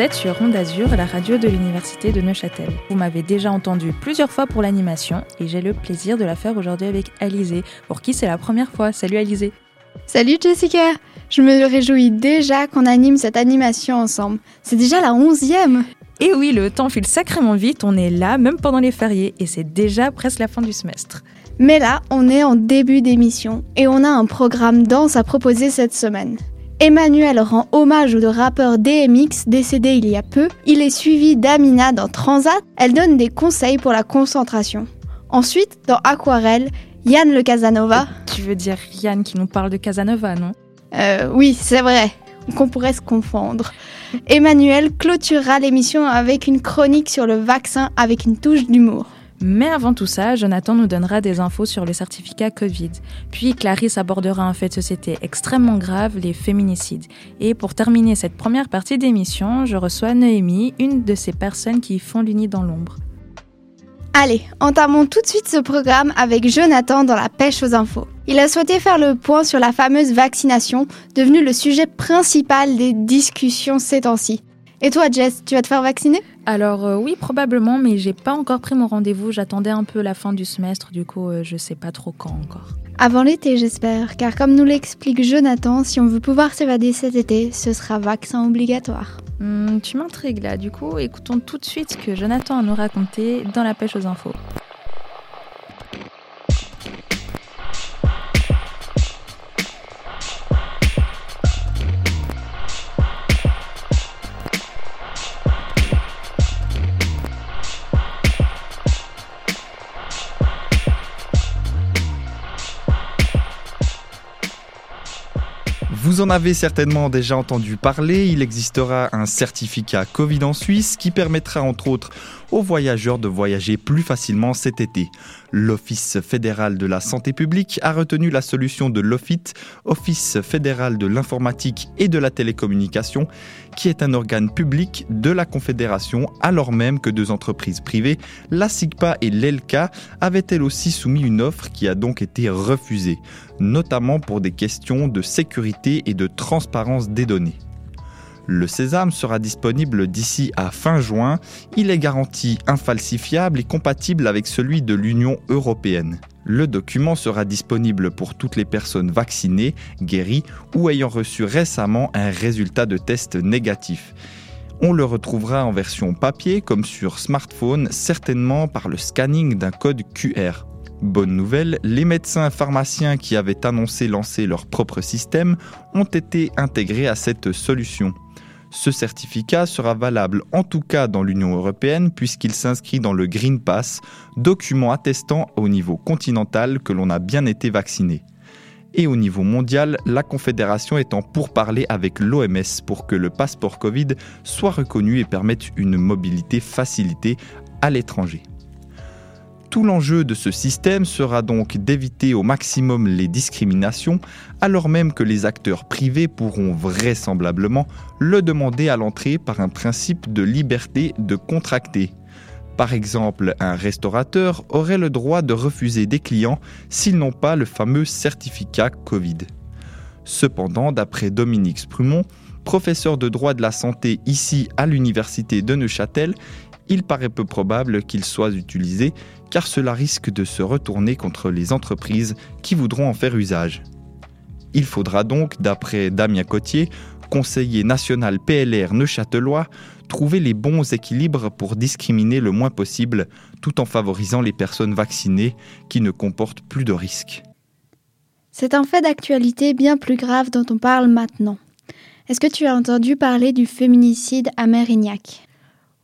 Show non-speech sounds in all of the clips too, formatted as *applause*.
Vous êtes sur Ronde Azur, la radio de l'Université de Neuchâtel. Vous m'avez déjà entendu plusieurs fois pour l'animation et j'ai le plaisir de la faire aujourd'hui avec Alizé, pour qui c'est la première fois. Salut Alizé Salut Jessica Je me réjouis déjà qu'on anime cette animation ensemble. C'est déjà la onzième Et oui, le temps file sacrément vite, on est là même pendant les fériés et c'est déjà presque la fin du semestre. Mais là, on est en début d'émission et on a un programme danse à proposer cette semaine. Emmanuel rend hommage au rappeur DMX décédé il y a peu. Il est suivi d'Amina dans Transat. Elle donne des conseils pour la concentration. Ensuite, dans Aquarelle, Yann le Casanova. Tu veux dire Yann qui nous parle de Casanova, non? Euh, oui, c'est vrai. Qu'on pourrait se confondre. Emmanuel clôturera l'émission avec une chronique sur le vaccin avec une touche d'humour. Mais avant tout ça, Jonathan nous donnera des infos sur le certificat Covid. Puis Clarisse abordera un fait de société extrêmement grave, les féminicides. Et pour terminer cette première partie d'émission, je reçois Noémie, une de ces personnes qui font l'uni dans l'ombre. Allez, entamons tout de suite ce programme avec Jonathan dans la pêche aux infos. Il a souhaité faire le point sur la fameuse vaccination, devenue le sujet principal des discussions ces temps-ci. Et toi, Jess, tu vas te faire vacciner? Alors euh, oui, probablement, mais j'ai pas encore pris mon rendez-vous. J'attendais un peu la fin du semestre, du coup, euh, je sais pas trop quand encore. Avant l'été, j'espère, car comme nous l'explique Jonathan, si on veut pouvoir s'évader cet été, ce sera vaccin obligatoire. Hmm, tu m'intrigues là, du coup, écoutons tout de suite ce que Jonathan a nous raconté dans la pêche aux infos. Vous en avez certainement déjà entendu parler, il existera un certificat Covid en Suisse qui permettra entre autres aux voyageurs de voyager plus facilement cet été. L'Office fédéral de la santé publique a retenu la solution de l'OFIT, Office fédéral de l'informatique et de la télécommunication, qui est un organe public de la Confédération, alors même que deux entreprises privées, la SIGPA et l'ELCA, avaient elles aussi soumis une offre qui a donc été refusée, notamment pour des questions de sécurité et de transparence des données. Le sésame sera disponible d'ici à fin juin. Il est garanti infalsifiable et compatible avec celui de l'Union européenne. Le document sera disponible pour toutes les personnes vaccinées, guéries ou ayant reçu récemment un résultat de test négatif. On le retrouvera en version papier comme sur smartphone, certainement par le scanning d'un code QR. Bonne nouvelle, les médecins pharmaciens qui avaient annoncé lancer leur propre système ont été intégrés à cette solution. Ce certificat sera valable en tout cas dans l'Union européenne puisqu'il s'inscrit dans le Green Pass, document attestant au niveau continental que l'on a bien été vacciné. Et au niveau mondial, la Confédération est en pourparlers avec l'OMS pour que le passeport Covid soit reconnu et permette une mobilité facilitée à l'étranger. Tout l'enjeu de ce système sera donc d'éviter au maximum les discriminations, alors même que les acteurs privés pourront vraisemblablement le demander à l'entrée par un principe de liberté de contracter. Par exemple, un restaurateur aurait le droit de refuser des clients s'ils n'ont pas le fameux certificat Covid. Cependant, d'après Dominique Sprumont, professeur de droit de la santé ici à l'université de Neuchâtel, il paraît peu probable qu'il soit utilisé car cela risque de se retourner contre les entreprises qui voudront en faire usage. Il faudra donc, d'après Damien Cotier, conseiller national PLR neuchâtelois, trouver les bons équilibres pour discriminer le moins possible tout en favorisant les personnes vaccinées qui ne comportent plus de risques. C'est un fait d'actualité bien plus grave dont on parle maintenant. Est-ce que tu as entendu parler du féminicide à Mérignac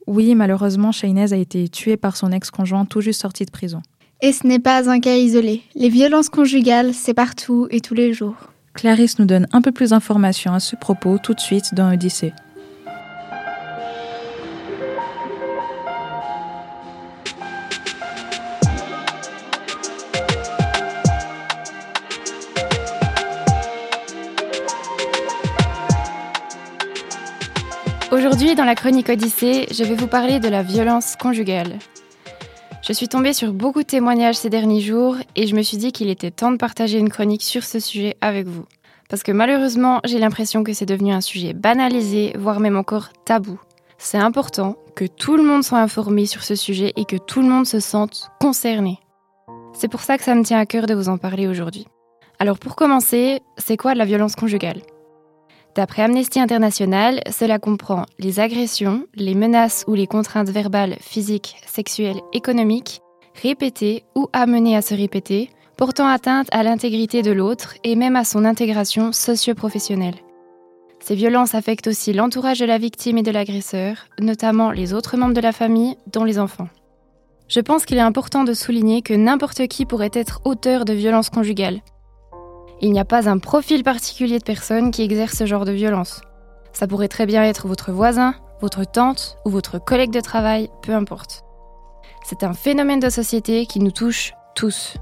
Oui, malheureusement, Shainez a été tuée par son ex-conjoint tout juste sorti de prison. Et ce n'est pas un cas isolé. Les violences conjugales, c'est partout et tous les jours. Clarisse nous donne un peu plus d'informations à ce propos tout de suite dans Odyssée. Aujourd'hui, dans la chronique Odyssée, je vais vous parler de la violence conjugale. Je suis tombée sur beaucoup de témoignages ces derniers jours et je me suis dit qu'il était temps de partager une chronique sur ce sujet avec vous. Parce que malheureusement, j'ai l'impression que c'est devenu un sujet banalisé, voire même encore tabou. C'est important que tout le monde soit informé sur ce sujet et que tout le monde se sente concerné. C'est pour ça que ça me tient à cœur de vous en parler aujourd'hui. Alors pour commencer, c'est quoi la violence conjugale? D'après Amnesty International, cela comprend les agressions, les menaces ou les contraintes verbales, physiques, sexuelles, économiques, répétées ou amenées à se répéter, portant atteinte à l'intégrité de l'autre et même à son intégration socio-professionnelle. Ces violences affectent aussi l'entourage de la victime et de l'agresseur, notamment les autres membres de la famille, dont les enfants. Je pense qu'il est important de souligner que n'importe qui pourrait être auteur de violences conjugales. Il n'y a pas un profil particulier de personne qui exerce ce genre de violence. Ça pourrait très bien être votre voisin, votre tante ou votre collègue de travail, peu importe. C'est un phénomène de société qui nous touche tous.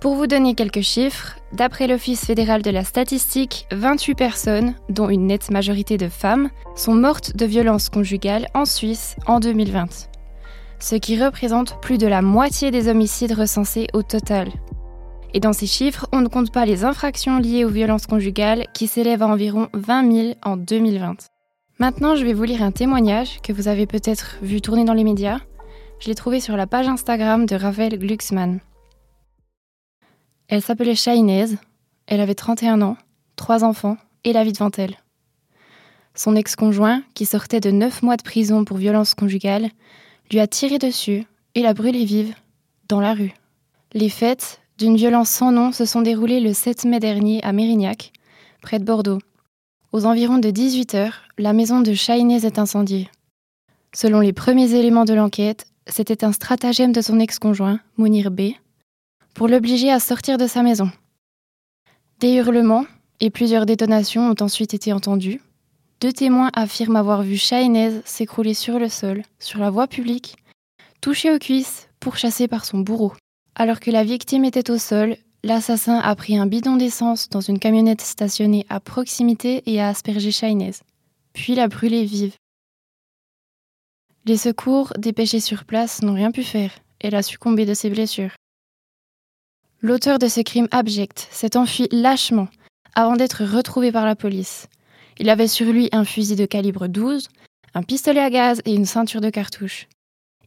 Pour vous donner quelques chiffres, d'après l'Office fédéral de la statistique, 28 personnes, dont une nette majorité de femmes, sont mortes de violences conjugales en Suisse en 2020. Ce qui représente plus de la moitié des homicides recensés au total. Et dans ces chiffres, on ne compte pas les infractions liées aux violences conjugales qui s'élèvent à environ 20 000 en 2020. Maintenant, je vais vous lire un témoignage que vous avez peut-être vu tourner dans les médias. Je l'ai trouvé sur la page Instagram de Ravel Glucksmann. Elle s'appelait Shainez, elle avait 31 ans, trois enfants et la vie devant elle. Son ex-conjoint, qui sortait de 9 mois de prison pour violence conjugale, lui a tiré dessus et l'a brûlée vive, dans la rue. Les fêtes, d'une violence sans nom, se sont déroulées le 7 mai dernier à Mérignac, près de Bordeaux. Aux environs de 18 heures, la maison de Shainez est incendiée. Selon les premiers éléments de l'enquête, c'était un stratagème de son ex-conjoint, Mounir B., pour l'obliger à sortir de sa maison. Des hurlements et plusieurs détonations ont ensuite été entendus. Deux témoins affirment avoir vu Shainez s'écrouler sur le sol, sur la voie publique, touché aux cuisses, pourchassé par son bourreau. Alors que la victime était au sol, l'assassin a pris un bidon d'essence dans une camionnette stationnée à proximité et a aspergé Shainez, puis l'a brûlée vive. Les secours, dépêchés sur place, n'ont rien pu faire. Elle a succombé de ses blessures. L'auteur de ce crime abject s'est enfui lâchement avant d'être retrouvé par la police. Il avait sur lui un fusil de calibre 12, un pistolet à gaz et une ceinture de cartouches.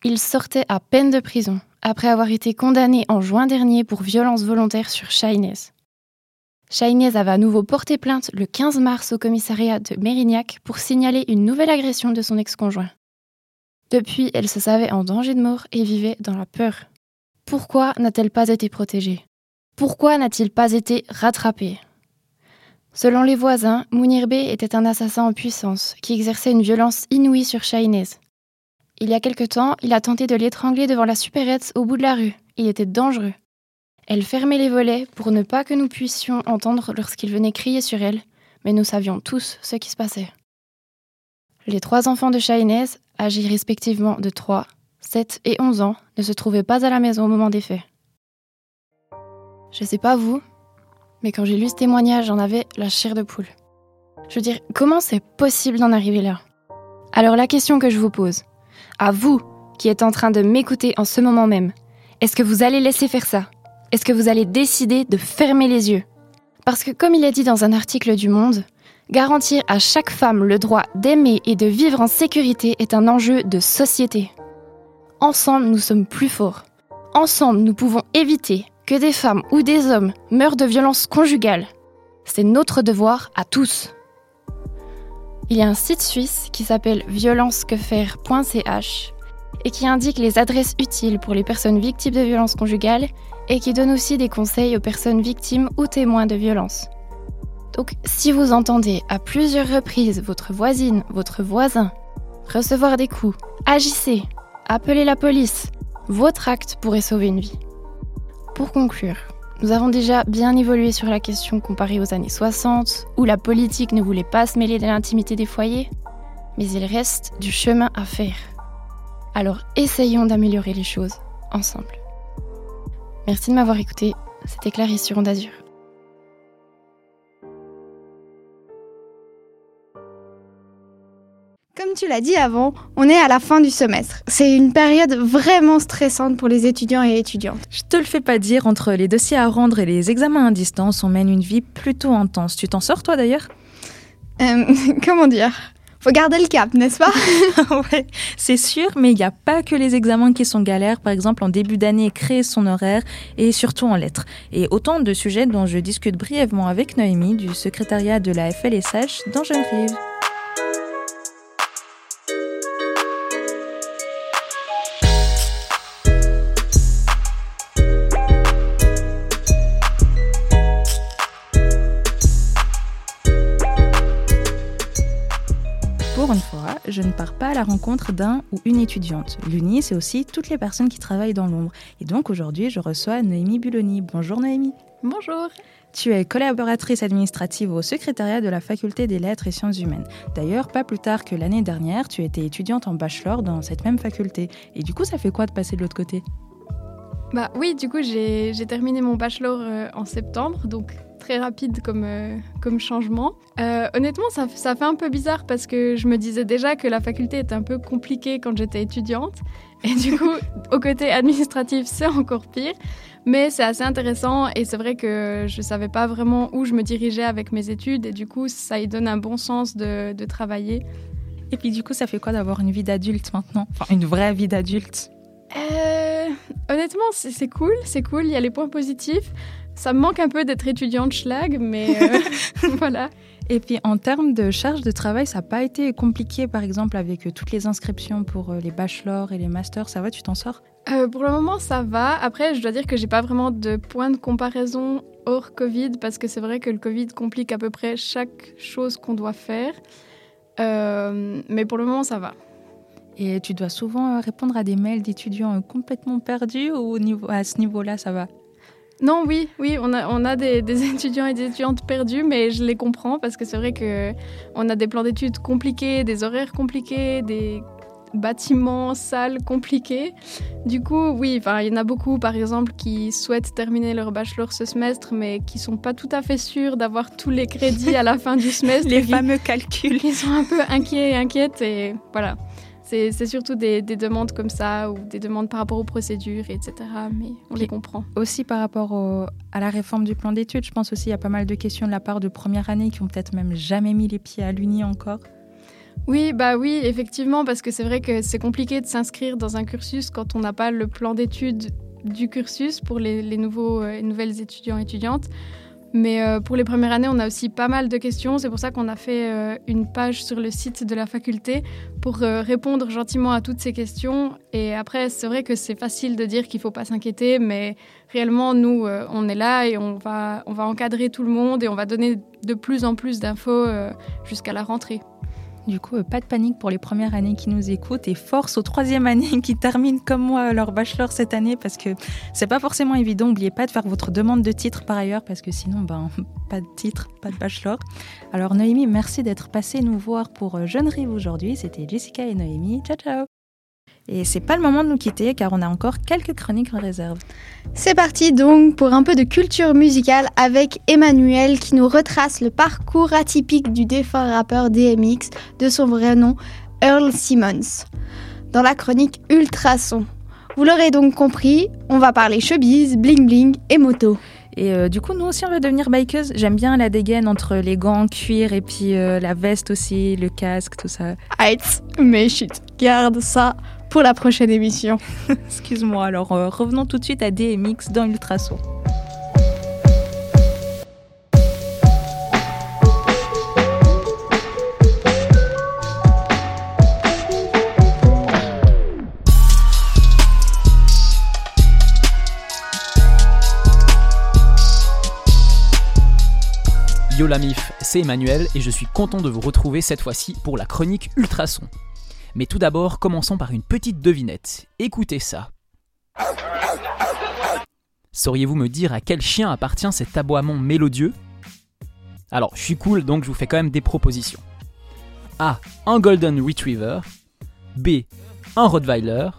Il sortait à peine de prison après avoir été condamné en juin dernier pour violence volontaire sur Shainez. Shainez avait à nouveau porté plainte le 15 mars au commissariat de Mérignac pour signaler une nouvelle agression de son ex-conjoint. Depuis, elle se savait en danger de mort et vivait dans la peur. Pourquoi n'a-t-elle pas été protégée? Pourquoi n'a-t-il pas été rattrapé Selon les voisins, Mounir était un assassin en puissance qui exerçait une violence inouïe sur Shainez. Il y a quelque temps, il a tenté de l'étrangler devant la supérette au bout de la rue. Il était dangereux. Elle fermait les volets pour ne pas que nous puissions entendre lorsqu'il venait crier sur elle, mais nous savions tous ce qui se passait. Les trois enfants de Shainez, âgés respectivement de 3, 7 et 11 ans, ne se trouvaient pas à la maison au moment des faits. Je sais pas vous, mais quand j'ai lu ce témoignage, j'en avais la chair de poule. Je veux dire, comment c'est possible d'en arriver là? Alors la question que je vous pose, à vous qui êtes en train de m'écouter en ce moment même, est-ce que vous allez laisser faire ça? Est-ce que vous allez décider de fermer les yeux? Parce que comme il est dit dans un article du Monde, garantir à chaque femme le droit d'aimer et de vivre en sécurité est un enjeu de société. Ensemble, nous sommes plus forts. Ensemble, nous pouvons éviter que des femmes ou des hommes meurent de violences conjugales. C'est notre devoir à tous. Il y a un site suisse qui s'appelle violencequefaire.ch et qui indique les adresses utiles pour les personnes victimes de violences conjugales et qui donne aussi des conseils aux personnes victimes ou témoins de violences. Donc si vous entendez à plusieurs reprises votre voisine, votre voisin recevoir des coups, agissez, Appelez la police. Votre acte pourrait sauver une vie. Pour conclure, nous avons déjà bien évolué sur la question comparée aux années 60, où la politique ne voulait pas se mêler de l'intimité des foyers, mais il reste du chemin à faire. Alors essayons d'améliorer les choses ensemble. Merci de m'avoir écouté, c'était Clarisse sur Onde Comme tu l'as dit avant, on est à la fin du semestre. C'est une période vraiment stressante pour les étudiants et étudiantes. Je te le fais pas dire, entre les dossiers à rendre et les examens à distance, on mène une vie plutôt intense. Tu t'en sors toi d'ailleurs? Euh, *laughs* Comment dire? Faut garder le cap, n'est-ce pas? *laughs* Ouais, c'est sûr, mais il n'y a pas que les examens qui sont galères. Par exemple, en début d'année, créer son horaire et surtout en lettres. Et autant de sujets dont je discute brièvement avec Noémie du secrétariat de la FLSH dans Genève. Je ne pars pas à la rencontre d'un ou une étudiante. L'UNI, c'est aussi toutes les personnes qui travaillent dans l'ombre. Et donc aujourd'hui, je reçois Noémie Buloni. Bonjour Noémie. Bonjour. Tu es collaboratrice administrative au secrétariat de la faculté des lettres et sciences humaines. D'ailleurs, pas plus tard que l'année dernière, tu étais étudiante en bachelor dans cette même faculté. Et du coup, ça fait quoi de passer de l'autre côté? Bah oui, du coup, j'ai terminé mon bachelor euh, en septembre, donc très rapide comme, euh, comme changement. Euh, honnêtement, ça, ça fait un peu bizarre parce que je me disais déjà que la faculté était un peu compliquée quand j'étais étudiante. *laughs* Et du coup, au côté administratif, c'est encore pire. Mais c'est assez intéressant et c'est vrai que je ne savais pas vraiment où je me dirigeais avec mes études et du coup, ça y donne un bon sens de, de travailler. Et puis du coup, ça fait quoi d'avoir une vie d'adulte maintenant? Enfin, une vraie vie d'adulte? Euh, Honnêtement, c'est cool, c'est cool, il y a les points positifs. Ça me manque un peu d'être étudiante schlag, mais euh, *laughs* *laughs* voilà. Et puis en termes de charge de travail, ça n'a pas été compliqué, par exemple, avec euh, toutes les inscriptions pour les bachelors et les masters. Ça va, tu t'en sors? Euh, Pour le moment, ça va. Après, je dois dire que j'ai pas vraiment de point de comparaison hors Covid, parce que c'est vrai que le Covid complique à peu près chaque chose qu'on doit faire. Euh, mais pour le moment, ça va. Et tu dois souvent répondre à des mails d'étudiants complètement perdus ou à ce niveau-là, ça va? Non, oui, oui, on a, on a des, des, *laughs* étudiants et des étudiantes perdus, mais je les comprends parce que c'est vrai que on a des plans d'études compliqués, des horaires compliqués, des bâtiments, salles compliqués. Du coup, oui, enfin, il y en a beaucoup, par exemple, qui souhaitent terminer leur bachelor ce semestre, mais qui sont pas tout à fait sûrs d'avoir tous les crédits à la fin du *laughs* semestre. les fameux calculs. Ils sont un peu inquiets et inquiètes, et voilà. C'est surtout des, des, demandes comme ça ou des demandes par rapport aux procédures, etc. Mais on les comprend. Aussi par rapport au, à la réforme du plan d'études, je pense aussi qu'il y a pas mal de questions de la part de première année qui ont peut-être même jamais mis les pieds à l'Uni encore. Oui, bah oui, effectivement, parce que c'est vrai que c'est compliqué de s'inscrire dans un cursus quand on n'a pas le plan d'études du cursus pour les, les nouveaux, euh, nouvelles étudiants et étudiantes. Mais euh, pour les premières années, on a aussi pas mal de questions. C'est pour ça qu'on a fait euh, une page sur le site de la faculté pour euh, répondre gentiment à toutes ces questions. Et après, c'est vrai que c'est facile de dire qu'il ne faut pas s'inquiéter, mais réellement, nous, on est là et on va, on va encadrer tout le monde et on va donner de plus en plus d'infos jusqu'à la rentrée. Du coup, euh, pas de panique pour les premières années qui nous écoutent et force aux troisième années qui terminent comme moi leur bachelor cette année parce que c'est pas forcément évident. N'oubliez pas de faire votre demande de titre par ailleurs parce que sinon, ben, *laughs* pas de titre, pas de bachelor. Alors Noémie, merci d'être passée nous voir pour Jeune Rive aujourd'hui. C'était Jessica et Noémie. Ciao, ciao et c'est pas le moment de nous quitter car on a encore quelques chroniques en réserve. C'est parti donc pour un peu de culture musicale avec Emmanuel qui nous retrace le parcours atypique du défunt rappeur DMX de son vrai nom Earl Simmons dans la chronique Ultrason. Vous l'aurez donc compris, on va parler showbiz, bling bling et moto. Et euh, du coup, nous aussi, on veut devenir bikeuse. J'aime bien la dégaine entre les gants en cuir et puis euh, la veste aussi, le casque, tout ça. Arrête, mais chut, garde ça pour la prochaine émission. *laughs* Excuse-moi, alors euh, revenons tout de suite à DMX dans Ultrason. Yo la mif, c'est Emmanuel et je suis content de vous retrouver cette fois-ci pour la chronique Ultrason. Mais tout d'abord, commençons par une petite devinette. Écoutez ça. Sauriez-vous me dire à quel chien appartient cet aboiement mélodieux? Alors, je suis cool, donc je vous fais quand même des propositions. A. Un Golden Retriever. B. Un Rottweiler.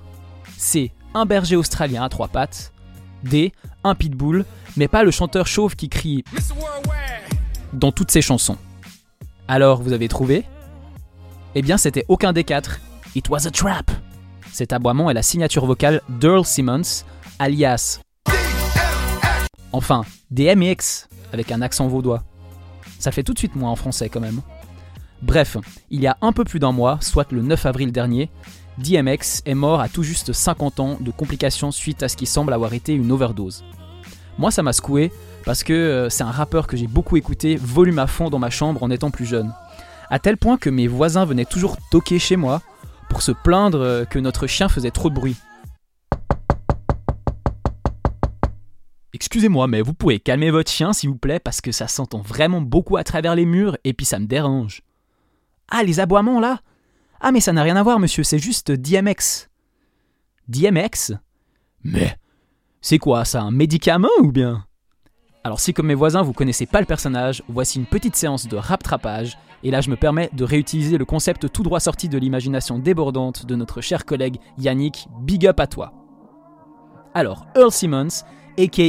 C. Un berger australien à trois pattes. D. Un pitbull, mais pas le chanteur chauve qui crie dans toutes ses chansons. Alors, vous avez trouvé? Eh bien, c'était aucun des quatre. It was a trap. Cet aboiement est la signature vocale d'Earl Simmons, alias. Enfin, DMX, avec un accent vaudois. Ça fait tout de suite moins en français quand même. Bref, il y a un peu plus d'un mois, soit le 9 avril dernier, DMX est mort à tout juste 50 ans de complications suite à ce qui semble avoir été une overdose. Moi ça m'a secoué parce que euh, c'est un rappeur que j'ai beaucoup écouté, volume à fond dans ma chambre en étant plus jeune. À tel point que mes voisins venaient toujours toquer chez moi pour se plaindre euh, que notre chien faisait trop de bruit. Excusez-moi, mais vous pouvez calmer votre chien s'il vous plaît parce que ça s'entend vraiment beaucoup à travers les murs et puis ça me dérange. Ah, les aboiements là ah mais ça n'a rien à voir monsieur, c'est juste DMX. DMX Mais c'est quoi ça, un médicament ou bien? Alors si comme mes voisins vous connaissez pas le personnage, voici une petite séance de rap-trapage, et là je me permets de réutiliser le concept tout droit sorti de l'imagination débordante de notre cher collègue Yannick, big up à toi. Alors, Earl Simmons, aka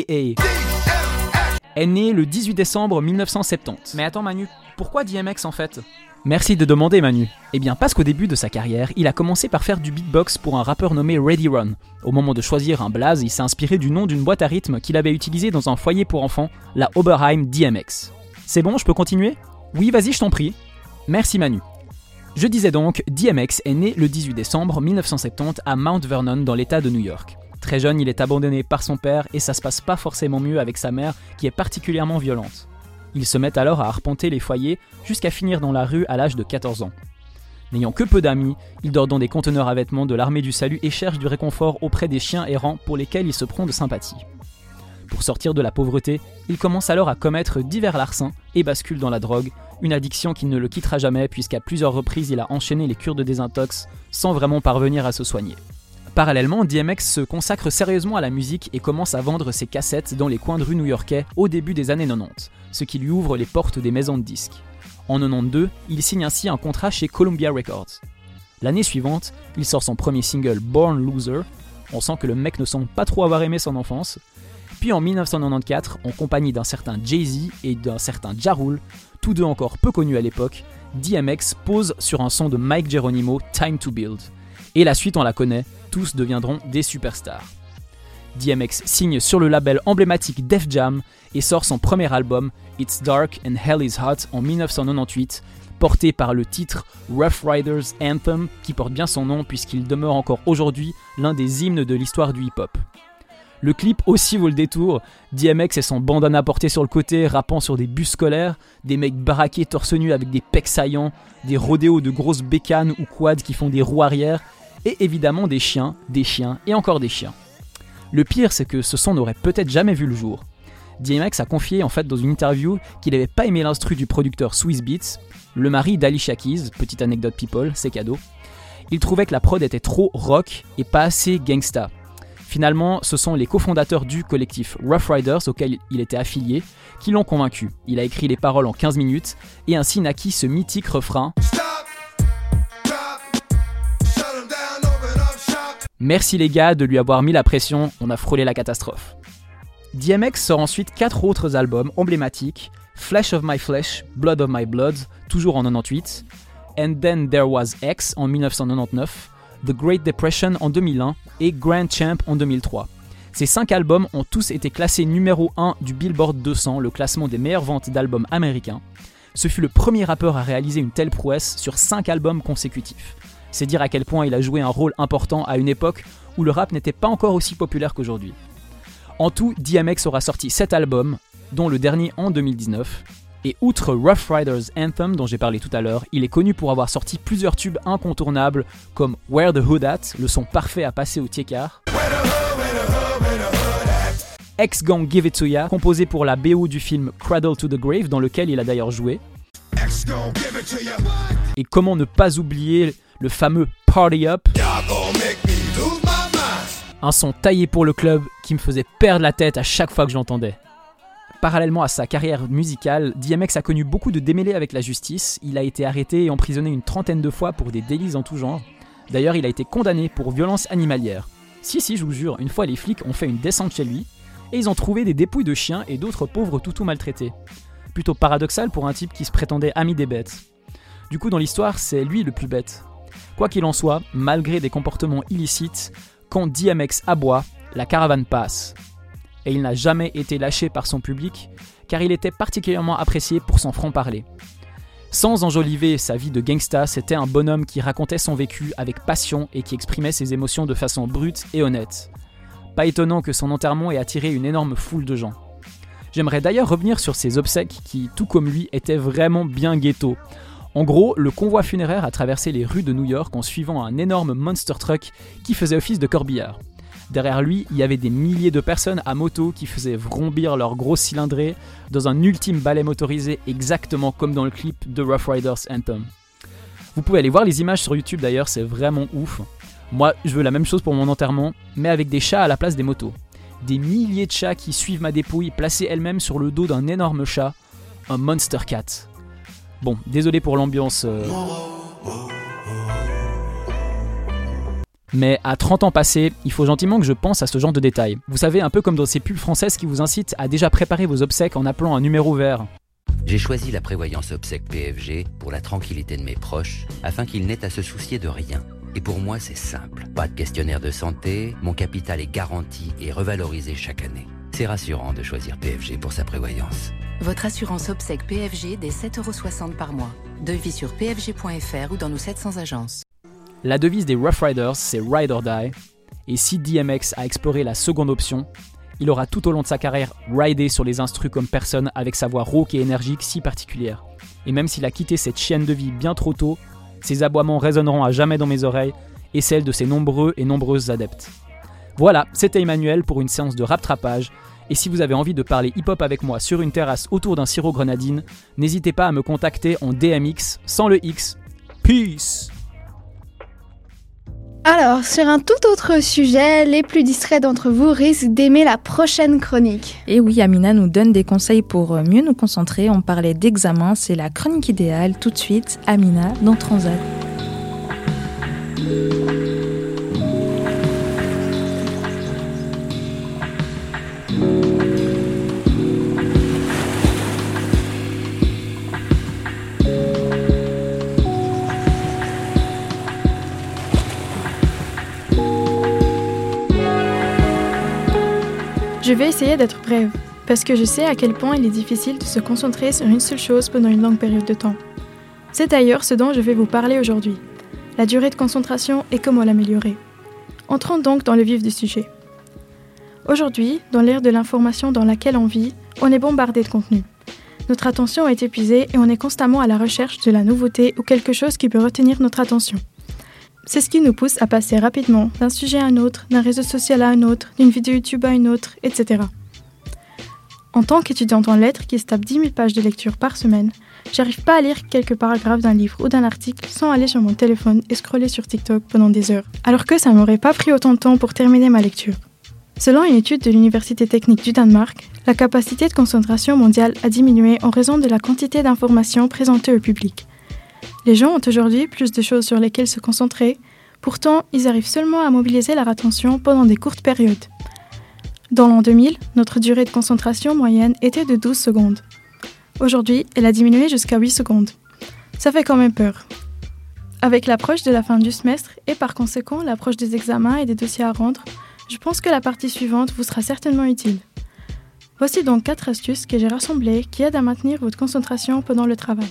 est né le 18 décembre 1970. Mais attends Manu, pourquoi DMX en fait? Merci de demander Manu. Eh bien parce qu'au début de sa carrière, il a commencé par faire du beatbox pour un rappeur nommé Ready Run. Au moment de choisir un blaze, il s'est inspiré du nom d'une boîte à rythme qu'il avait utilisée dans un foyer pour enfants, la Oberheim DMX. C'est bon, je peux continuer? Oui, vas-y, je t'en prie. Merci Manu. Je disais donc, DMX est né le 18 décembre 1970 à Mount Vernon dans l'état de New York. Très jeune, il est abandonné par son père et ça se passe pas forcément mieux avec sa mère qui est particulièrement violente. Ils se mettent alors à arpenter les foyers jusqu'à finir dans la rue à l'âge de 14 ans. N'ayant que peu d'amis, il dort dans des conteneurs à vêtements de l'armée du salut et cherche du réconfort auprès des chiens errants pour lesquels il se prend de sympathie. Pour sortir de la pauvreté, il commence alors à commettre divers larcins et bascule dans la drogue, une addiction qui ne le quittera jamais puisqu'à plusieurs reprises il a enchaîné les cures de désintox sans vraiment parvenir à se soigner. Parallèlement, DMX se consacre sérieusement à la musique et commence à vendre ses cassettes dans les coins de rue new-yorkais au début des années 90, ce qui lui ouvre les portes des maisons de disques. En 92, il signe ainsi un contrat chez Columbia Records. L'année suivante, il sort son premier single Born Loser. On sent que le mec ne semble pas trop avoir aimé son enfance. Puis en 1994, en compagnie d'un certain Jay-Z et d'un certain Ja Rule, tous deux encore peu connus à l'époque, DMX pose sur un son de Mike Geronimo, Time to Build. Et la suite, on la connaît, tous deviendront des superstars. DMX signe sur le label emblématique Def Jam et sort son premier album It's Dark and Hell is Hot en 1998, porté par le titre Rough Riders Anthem qui porte bien son nom puisqu'il demeure encore aujourd'hui l'un des hymnes de l'histoire du hip-hop. Le clip aussi vaut le détour, DMX et son bandana porté sur le côté, rappant sur des bus scolaires, des mecs baraqués torse nu avec des pecs saillants, des rodéos de grosses bécanes ou quads qui font des roues arrière, et évidemment des chiens, des chiens et encore des chiens. Le pire, c'est que ce son n'aurait peut-être jamais vu le jour. DMX a confié en fait dans une interview qu'il n'avait pas aimé l'instru du producteur Swiss Beats, le mari d'Alicia Keys, petite anecdote people, c'est cadeau. Il trouvait que la prod était trop rock et pas assez gangsta. Finalement, ce sont les cofondateurs du collectif Rough Riders auquel il était affilié qui l'ont convaincu. Il a écrit les paroles en 15 minutes et ainsi naquit ce mythique refrain Merci les gars de lui avoir mis la pression, on a frôlé la catastrophe. DMX sort ensuite quatre autres albums emblématiques Flesh of My Flesh, Blood of My Blood, toujours en 98, And Then There Was X en 1999, The Great Depression en 2001 et Grand Champ en 2003. Ces cinq albums ont tous été classés numéro 1 du Billboard 200, le classement des meilleures ventes d'albums américains. Ce fut le premier rappeur à réaliser une telle prouesse sur cinq albums consécutifs. C'est dire à quel point il a joué un rôle important à une époque où le rap n'était pas encore aussi populaire qu'aujourd'hui. En tout, DMX aura sorti 7 albums, dont le dernier en 2019. Et outre Rough Riders Anthem dont j'ai parlé tout à l'heure, il est connu pour avoir sorti plusieurs tubes incontournables comme Where the Hood At, le son parfait à passer au tiekar. X Gang Give It To Ya, composé pour la BO du film Cradle to the Grave, dans lequel il a d'ailleurs joué. Et comment ne pas oublier le fameux Party Up? Un son taillé pour le club qui me faisait perdre la tête à chaque fois que je l'entendais. Parallèlement à sa carrière musicale, DMX a connu beaucoup de démêlés avec la justice. Il a été arrêté et emprisonné une trentaine de fois pour des délits en tout genre. D'ailleurs, il a été condamné pour violence animalière. Si, si, je vous jure, une fois les flics ont fait une descente chez lui et ils ont trouvé des dépouilles de chiens et d'autres pauvres toutous maltraités. Plutôt paradoxal pour un type qui se prétendait ami des bêtes. Du coup, dans l'histoire, c'est lui le plus bête. Quoi qu'il en soit, malgré des comportements illicites, quand DMX aboie, la caravane passe. Et il n'a jamais été lâché par son public, car il était particulièrement apprécié pour son franc-parler. Sans enjoliver sa vie de gangsta, c'était un bonhomme qui racontait son vécu avec passion et qui exprimait ses émotions de façon brute et honnête. Pas étonnant que son enterrement ait attiré une énorme foule de gens. J'aimerais d'ailleurs revenir sur ses obsèques qui, tout comme lui, étaient vraiment bien ghetto. En gros, le convoi funéraire a traversé les rues de New York en suivant un énorme monster truck qui faisait office de corbillard. Derrière lui, il y avait des milliers de personnes à moto qui faisaient vrombir leurs gros cylindrés dans un ultime balai motorisé exactement comme dans le clip de Rough Riders Anthem. Vous pouvez aller voir les images sur YouTube d'ailleurs, c'est vraiment ouf. Moi, je veux la même chose pour mon enterrement, mais avec des chats à la place des motos. Des milliers de chats qui suivent ma dépouille placée elle-même sur le dos d'un énorme chat, un Monster Cat. Bon, désolé pour l'ambiance. Euh, Mais à 30 ans passés, il faut gentiment que je pense à ce genre de détails. Vous savez, un peu comme dans ces pubs françaises qui vous incitent à déjà préparer vos obsèques en appelant un numéro vert. J'ai choisi la prévoyance obsèque PFG pour la tranquillité de mes proches, afin qu'ils n'aient à se soucier de rien. Et pour moi, c'est simple. Pas de questionnaire de santé, mon capital est garanti et revalorisé chaque année. C'est rassurant de choisir PFG pour sa prévoyance. Votre assurance obsèque PFG des 7,60€ par mois. Devis sur pfg.fr ou dans nos 700 agences. La devise des Rough Riders, c'est Ride or Die. Et si DMX a exploré la seconde option, il aura tout au long de sa carrière ridé sur les instrus comme personne avec sa voix rauque et énergique si particulière. Et même s'il a quitté cette chienne de vie bien trop tôt, ses aboiements résonneront à jamais dans mes oreilles et celles de ses nombreux et nombreuses adeptes. Voilà, c'était Emmanuel pour une séance de rap-trapage. Et si vous avez envie de parler hip-hop avec moi sur une terrasse autour d'un sirop grenadine, n'hésitez pas à me contacter en DMX sans le X. Peace alors, sur un tout autre sujet, les plus distraits d'entre vous risquent d'aimer la prochaine chronique. Et oui, Amina nous donne des conseils pour mieux nous concentrer. On parlait d'examen, c'est la chronique idéale. Tout de suite, Amina dans Transat. Je vais essayer d'être brève, parce que je sais à quel point il est difficile de se concentrer sur une seule chose pendant une longue période de temps. C'est d'ailleurs ce dont je vais vous parler aujourd'hui, la durée de concentration et comment l'améliorer. Entrons donc dans le vif du sujet. Aujourd'hui, dans l'ère de l'information dans laquelle on vit, on est bombardé de contenu. Notre attention est épuisée et on est constamment à la recherche de la nouveauté ou quelque chose qui peut retenir notre attention. C'est ce qui nous pousse à passer rapidement d'un sujet à un autre, d'un réseau social à un autre, d'une vidéo YouTube à une autre, etc. En tant qu'étudiante en lettres qui se tape 10 000 pages de lecture par semaine, j'arrive pas à lire quelques paragraphes d'un livre ou d'un article sans aller sur mon téléphone et scroller sur TikTok pendant des heures, alors que ça m'aurait pas pris autant de temps pour terminer ma lecture. Selon une étude de l'Université technique du Danemark, la capacité de concentration mondiale a diminué en raison de la quantité d'informations présentées au public, les gens ont aujourd'hui plus de choses sur lesquelles se concentrer, pourtant ils arrivent seulement à mobiliser leur attention pendant des courtes périodes. Dans l'an 2000, notre durée de concentration moyenne était de 12 secondes. Aujourd'hui, elle a diminué jusqu'à 8 secondes. Ça fait quand même peur. Avec l'approche de la fin du semestre et par conséquent l'approche des examens et des dossiers à rendre, je pense que la partie suivante vous sera certainement utile. Voici donc 4 astuces que j'ai rassemblées qui aident à maintenir votre concentration pendant le travail.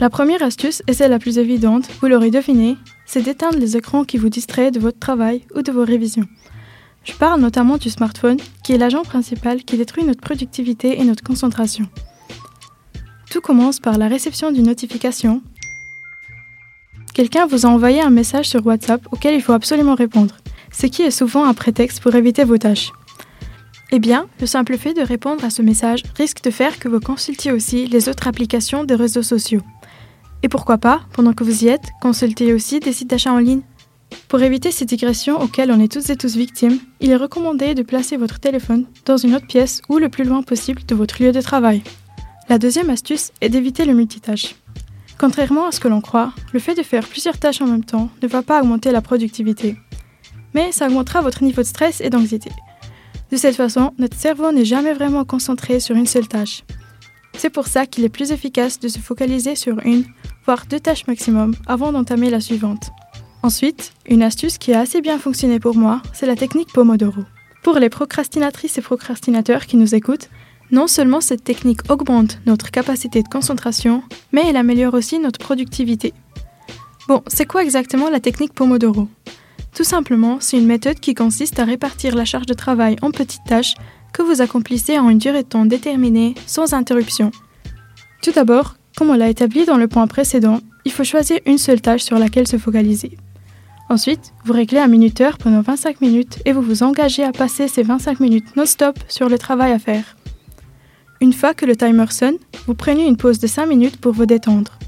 La première astuce, et celle la plus évidente, vous l'aurez deviné, c'est d'éteindre les écrans qui vous distraient de votre travail ou de vos révisions. Je parle notamment du smartphone, qui est l'agent principal qui détruit notre productivité et notre concentration. Tout commence par la réception d'une notification. Quelqu'un vous a envoyé un message sur WhatsApp auquel il faut absolument répondre, ce qui est souvent un prétexte pour éviter vos tâches. Eh bien, le simple fait de répondre à ce message risque de faire que vous consultiez aussi les autres applications des réseaux sociaux. Et pourquoi pas, pendant que vous y êtes, consulter aussi des sites d'achat en ligne Pour éviter ces digressions auxquelles on est toutes et tous victimes, il est recommandé de placer votre téléphone dans une autre pièce ou le plus loin possible de votre lieu de travail. La deuxième astuce est d'éviter le multitâche. Contrairement à ce que l'on croit, le fait de faire plusieurs tâches en même temps ne va pas augmenter la productivité. Mais ça augmentera votre niveau de stress et d'anxiété. De cette façon, notre cerveau n'est jamais vraiment concentré sur une seule tâche. C'est pour ça qu'il est plus efficace de se focaliser sur une, voire deux tâches maximum avant d'entamer la suivante. Ensuite, une astuce qui a assez bien fonctionné pour moi, c'est la technique Pomodoro. Pour les procrastinatrices et procrastinateurs qui nous écoutent, Non seulement cette technique augmente notre capacité de concentration, mais elle améliore aussi notre productivité. Bon, c'est quoi exactement la technique Pomodoro? Tout simplement, c'est une méthode qui consiste à répartir la charge de travail en petites tâches que vous accomplissez en une durée de temps déterminée, sans interruption. Tout d'abord, comme on l'a établi dans le point précédent, il faut choisir une seule tâche sur laquelle se focaliser. Ensuite, vous réglez un minuteur pendant 25 minutes et vous vous engagez à passer ces 25 minutes non-stop sur le travail à faire. Une fois que le timer sonne, vous prenez une pause de 5 minutes pour vous détendre.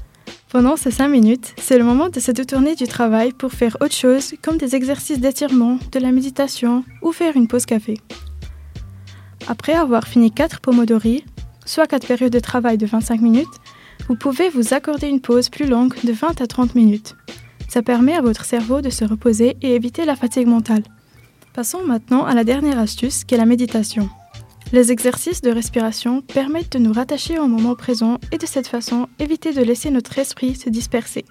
Pendant ces 5 minutes, c'est le moment de se détourner du travail pour faire autre chose comme des exercices d'étirement, de la méditation ou faire une pause café. Après avoir fini 4 pomodori, soit 4 périodes de travail de 25 minutes, vous pouvez vous accorder une pause plus longue de 20 à 30 minutes. Ça permet à votre cerveau de se reposer et éviter la fatigue mentale. Passons maintenant à la dernière astuce qui est la méditation. Les exercices de respiration permettent de nous rattacher au moment présent et de cette façon éviter de laisser notre esprit se disperser.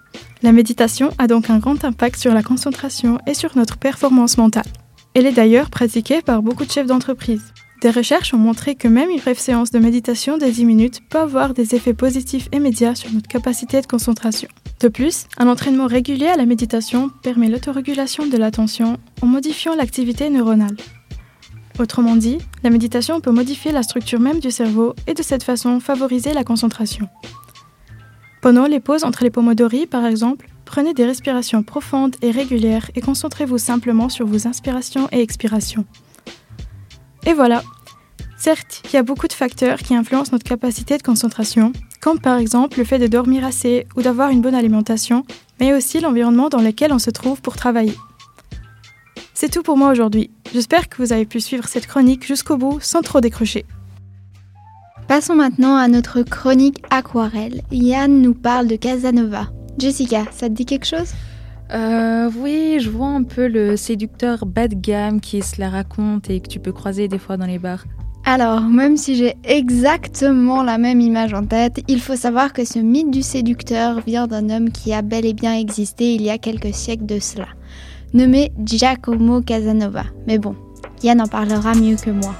La méditation a donc un grand impact sur la concentration et sur notre performance mentale. Elle est d'ailleurs pratiquée par beaucoup de chefs d'entreprise. Des recherches ont montré que même une brève séance de méditation de 10 minutes peut avoir des effets positifs immédiats sur notre capacité de concentration. De plus, un entraînement régulier à la méditation permet l'autorégulation de l'attention en modifiant l'activité neuronale. Autrement dit, la méditation peut modifier la structure même du cerveau et de cette façon favoriser la concentration. Pendant les pauses entre les pomodori, par exemple, prenez des respirations profondes et régulières et concentrez-vous simplement sur vos inspirations et expirations. Et voilà. Certes, il y a beaucoup de facteurs qui influencent notre capacité de concentration, comme par exemple le fait de dormir assez ou d'avoir une bonne alimentation, mais aussi l'environnement dans lequel on se trouve pour travailler. C'est tout pour moi aujourd'hui. J'espère que vous avez pu suivre cette chronique jusqu'au bout sans trop décrocher. Passons maintenant à notre chronique aquarelle. Yann nous parle de Casanova. Jessica, ça te dit quelque chose? Euh, oui, je vois un peu le séducteur bas de gamme qui se la raconte et que tu peux croiser des fois dans les bars. Alors, même si j'ai exactement la même image en tête, il faut savoir que ce mythe du séducteur vient d'un homme qui a bel et bien existé il y a quelques siècles de cela, nommé Giacomo Casanova. Mais bon, Yann en parlera mieux que moi.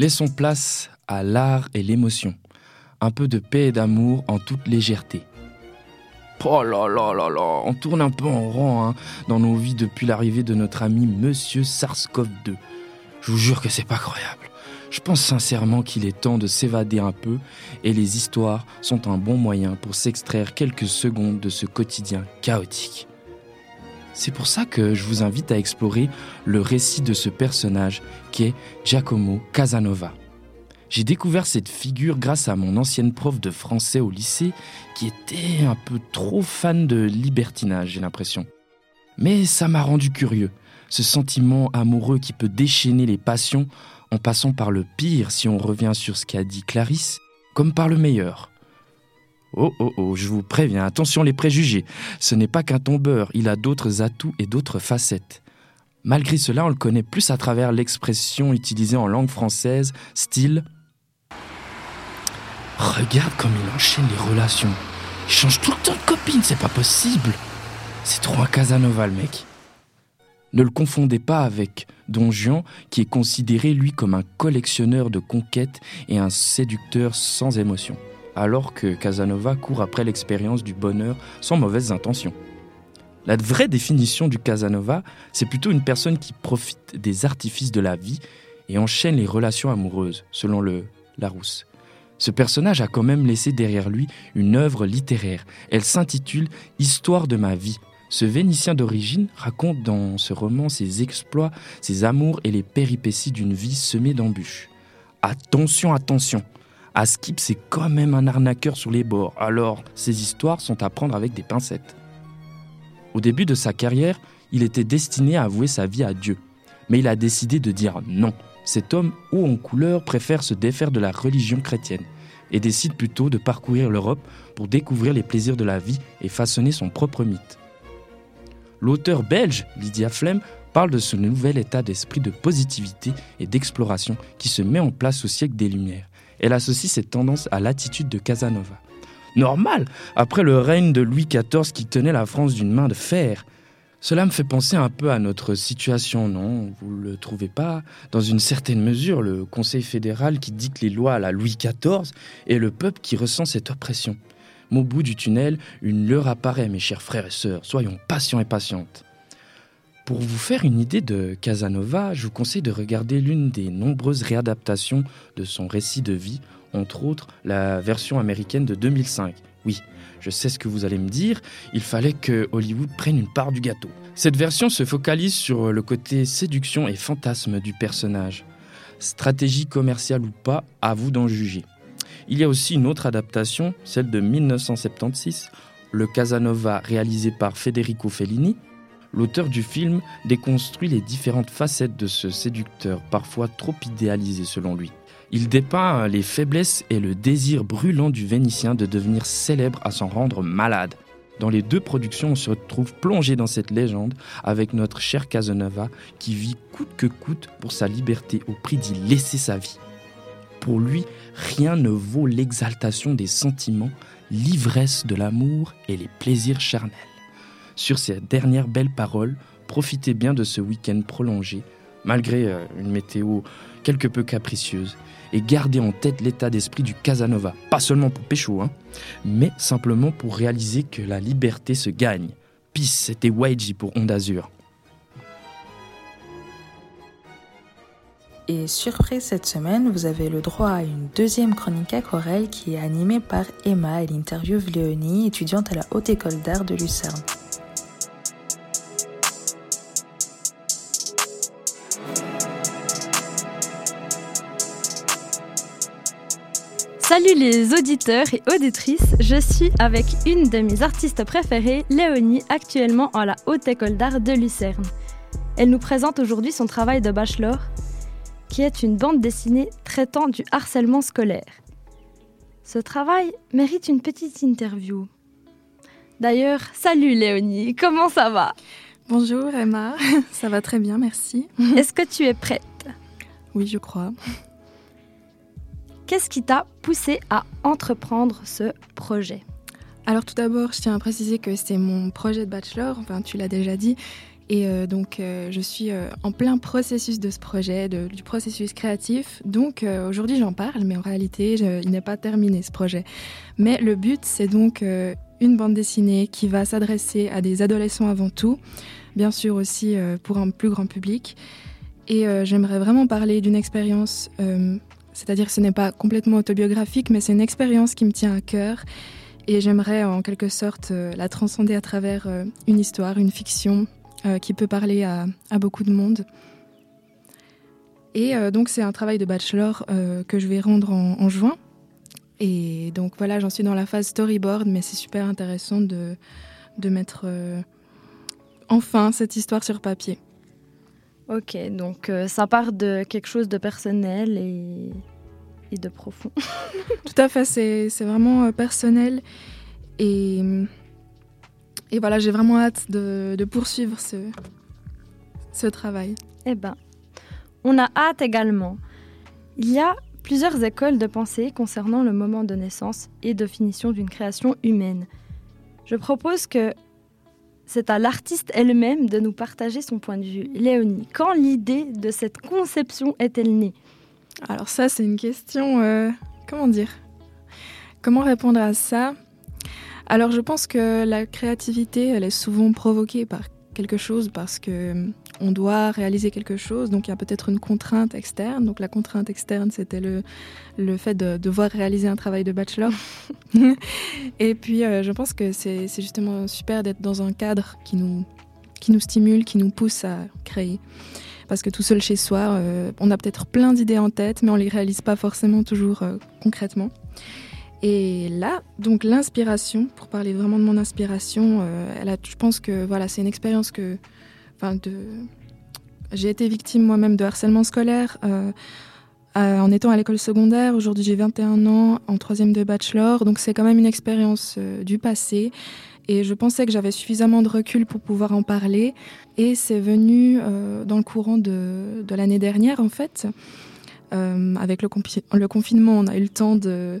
Laissons place à l'art et l'émotion. Un peu de paix et d'amour en toute légèreté. Oh là là là là, on tourne un peu en rond hein, dans nos vies depuis l'arrivée de notre ami Monsieur SARS-CoV-2. Je vous jure que c'est pas croyable. Je pense sincèrement qu'il est temps de s'évader un peu et les histoires sont un bon moyen pour s'extraire quelques secondes de ce quotidien chaotique. C'est pour ça que je vous invite à explorer le récit de ce personnage qui est Giacomo Casanova. J'ai découvert cette figure grâce à mon ancienne prof de français au lycée qui était un peu trop fan de libertinage, j'ai l'impression. Mais ça m'a rendu curieux, ce sentiment amoureux qui peut déchaîner les passions en passant par le pire si on revient sur ce qu'a dit Clarisse, comme par le meilleur. Oh oh oh, je vous préviens, attention les préjugés. Ce n'est pas qu'un tombeur, il a d'autres atouts et d'autres facettes. Malgré cela, on le connaît plus à travers l'expression utilisée en langue française, style Regarde comme il enchaîne les relations. Il change tout le temps de copine, c'est pas possible. C'est trop un Casanova mec. Ne le confondez pas avec Don Juan, qui est considéré lui comme un collectionneur de conquêtes et un séducteur sans émotion alors que Casanova court après l'expérience du bonheur sans mauvaises intentions. La vraie définition du Casanova, c'est plutôt une personne qui profite des artifices de la vie et enchaîne les relations amoureuses, selon le Larousse. Ce personnage a quand même laissé derrière lui une œuvre littéraire. Elle s'intitule Histoire de ma vie. Ce Vénitien d'origine raconte dans ce roman ses exploits, ses amours et les péripéties d'une vie semée d'embûches. Attention, attention Askip, c'est quand même un arnaqueur sur les bords, alors ces histoires sont à prendre avec des pincettes. Au début de sa carrière, il était destiné à avouer sa vie à Dieu. Mais il a décidé de dire non. Cet homme haut en couleur préfère se défaire de la religion chrétienne et décide plutôt de parcourir l'Europe pour découvrir les plaisirs de la vie et façonner son propre mythe. L'auteur belge, Lydia Flem, parle de ce nouvel état d'esprit de positivité et d'exploration qui se met en place au siècle des Lumières elle associe cette tendance à l'attitude de Casanova. Normal, après le règne de Louis XIV qui tenait la France d'une main de fer. Cela me fait penser un peu à notre situation, non? Vous ne le trouvez pas? Dans une certaine mesure, le Conseil fédéral qui dicte les lois à la Louis XIV et le peuple qui ressent cette oppression. Mais au bout du tunnel, une leurre apparaît, mes chers frères et sœurs. Soyons patients et patientes. Pour vous faire une idée de Casanova, je vous conseille de regarder l'une des nombreuses réadaptations de son récit de vie, entre autres la version américaine de 2005. Oui, je sais ce que vous allez me dire, il fallait que Hollywood prenne une part du gâteau. Cette version se focalise sur le côté séduction et fantasme du personnage. Stratégie commerciale ou pas, à vous d'en juger. Il y a aussi une autre adaptation, celle de 1976, le Casanova réalisé par Federico Fellini. L'auteur du film déconstruit les différentes facettes de ce séducteur, parfois trop idéalisé selon lui. Il dépeint les faiblesses et le désir brûlant du Vénitien de devenir célèbre à s'en rendre malade. Dans les deux productions, on se retrouve plongé dans cette légende avec notre cher Casanova qui vit coûte que coûte pour sa liberté au prix d'y laisser sa vie. Pour lui, rien ne vaut l'exaltation des sentiments, l'ivresse de l'amour et les plaisirs charnels. Sur ces dernières belles paroles, profitez bien de ce week-end prolongé, malgré euh, une météo quelque peu capricieuse, et gardez en tête l'état d'esprit du Casanova, pas seulement pour pécho, hein, mais simplement pour réaliser que la liberté se gagne. Peace, c'était YG pour Onde Azur. Et surprise cette semaine, vous avez le droit à une deuxième chronique aquarelle qui est animée par Emma. Elle interviewe Léonie, étudiante à la Haute École d'Art de Lucerne. Salut les auditeurs et auditrices, je suis avec une de mes artistes préférées, Léonie, actuellement à la Haute École d'Art de Lucerne. Elle nous présente aujourd'hui son travail de bachelor qui est une bande dessinée traitant du harcèlement scolaire. Ce travail mérite une petite interview. D'ailleurs, salut Léonie, comment ça va? Bonjour Emma, *laughs* ça va très bien, merci. Est-ce que tu es prête? Oui, je crois. Qu'est-ce qui t'a poussé à entreprendre ce projet? Alors tout d'abord, je tiens à préciser que c'est mon projet de bachelor, enfin tu l'as déjà dit, et euh, donc, euh, je suis euh, en plein processus de ce projet, du processus créatif. Donc, aujourd'hui, j'en parle, mais en réalité, il n'est pas terminé ce projet. Mais le but, c'est donc une bande dessinée qui va s'adresser à des adolescents avant tout, bien sûr aussi pour un plus grand public. Et j'aimerais vraiment parler d'une expérience, c'est-à-dire ce n'est pas complètement autobiographique, mais c'est une expérience qui me tient à cœur. Et j'aimerais en quelque sorte la transcender à travers une histoire, une fiction, euh, qui peut parler à, beaucoup de monde. Et euh, donc c'est un travail de bachelor euh, que je vais rendre en, juin. Et donc voilà, j'en suis dans la phase storyboard, mais c'est super intéressant de, de mettre enfin cette histoire sur papier. Ok, donc ça part de quelque chose de personnel et, et de profond. *laughs* Tout à fait, c'est vraiment personnel. Et et voilà, j'ai vraiment hâte de, poursuivre ce, ce travail. Eh ben, on a hâte également. Il y a plusieurs écoles de pensée concernant le moment de naissance et de finition d'une création humaine. Je propose que c'est à l'artiste elle-même de nous partager son point de vue. Léonie, quand l'idée de cette conception est-elle née? Alors ça, c'est une question... Euh, comment dire? Comment répondre à ça? Alors je pense que la créativité, elle est souvent provoquée par quelque chose parce que on doit réaliser quelque chose, donc il y a peut-être une contrainte externe. Donc la contrainte externe, c'était le, le fait de devoir réaliser un travail de bachelor. *laughs* et puis euh, je pense que c'est justement super d'être dans un cadre qui nous, qui nous stimule, qui nous pousse à créer. Parce que tout seul chez soi, euh, on a peut-être plein d'idées en tête, mais on les réalise pas forcément toujours concrètement. Et là, donc l'inspiration, pour parler vraiment de mon inspiration, euh, elle a, je pense que voilà, c'est une expérience que, enfin, j'ai été victime moi-même de harcèlement scolaire euh, en étant à l'école secondaire. Aujourd'hui, j'ai 21 ans, en troisième de bachelor, donc c'est quand même une expérience euh, du passé. Et je pensais que j'avais suffisamment de recul pour pouvoir en parler. Et c'est venu dans le courant de, l'année dernière, en fait. avec le, confinement, on a eu le temps de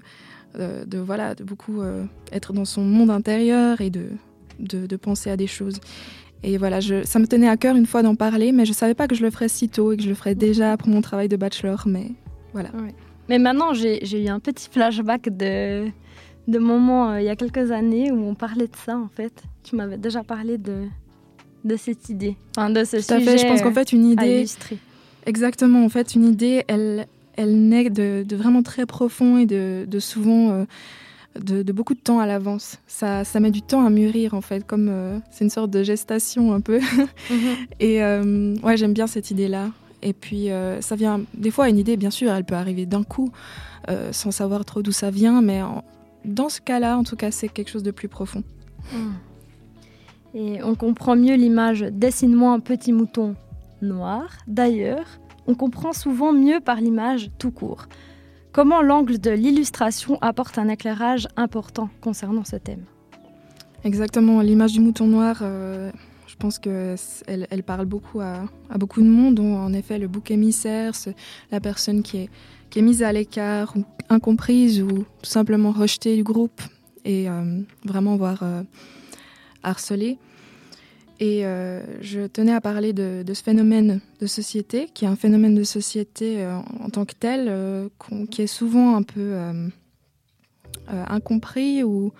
euh, voilà, de beaucoup euh, être dans son monde intérieur et de, penser à des choses. Et voilà, je, ça me tenait à cœur une fois d'en parler, mais je savais pas que je le ferais si tôt et que je le ferais déjà pour mon travail de bachelor. Mais voilà. Mais maintenant, j'ai eu un petit flashback de, de moments euh, il y a quelques années où on parlait de ça en fait. Tu m'avais déjà parlé de, de cette idée, enfin de ce Tout à fait, je pense qu'en fait une idée... Exactement, en fait une idée, elle, elle naît de, de vraiment très profond et de, de souvent... Euh, de, de, beaucoup de temps à l'avance. Ça, ça met du temps à mûrir en fait, comme euh, c'est une sorte de gestation un peu. Mhm. *laughs* Et ouais, j'aime bien cette idée-là. Et puis ça vient, des fois une idée, bien sûr, elle peut arriver d'un coup, sans savoir trop d'où ça vient, mais en, dans ce cas-là, en tout cas, c'est quelque chose de plus profond. Hmm. Et on comprend mieux l'image dessine-moi un petit mouton noir. D'ailleurs, on comprend souvent mieux par l'image tout court. Comment l'angle de l'illustration apporte un éclairage important concernant ce thème Exactement, l'image du mouton noir, euh, je pense qu'elle elle parle beaucoup à, beaucoup de monde, dont en effet le bouc émissaire, la personne qui est mise à l'écart ou incomprise ou tout simplement rejetée du groupe et euh, vraiment voire euh, harcelée. Et euh, je tenais à parler de, ce phénomène de société, qui est un phénomène de société en, tant que tel, qui est souvent un peu incompris ou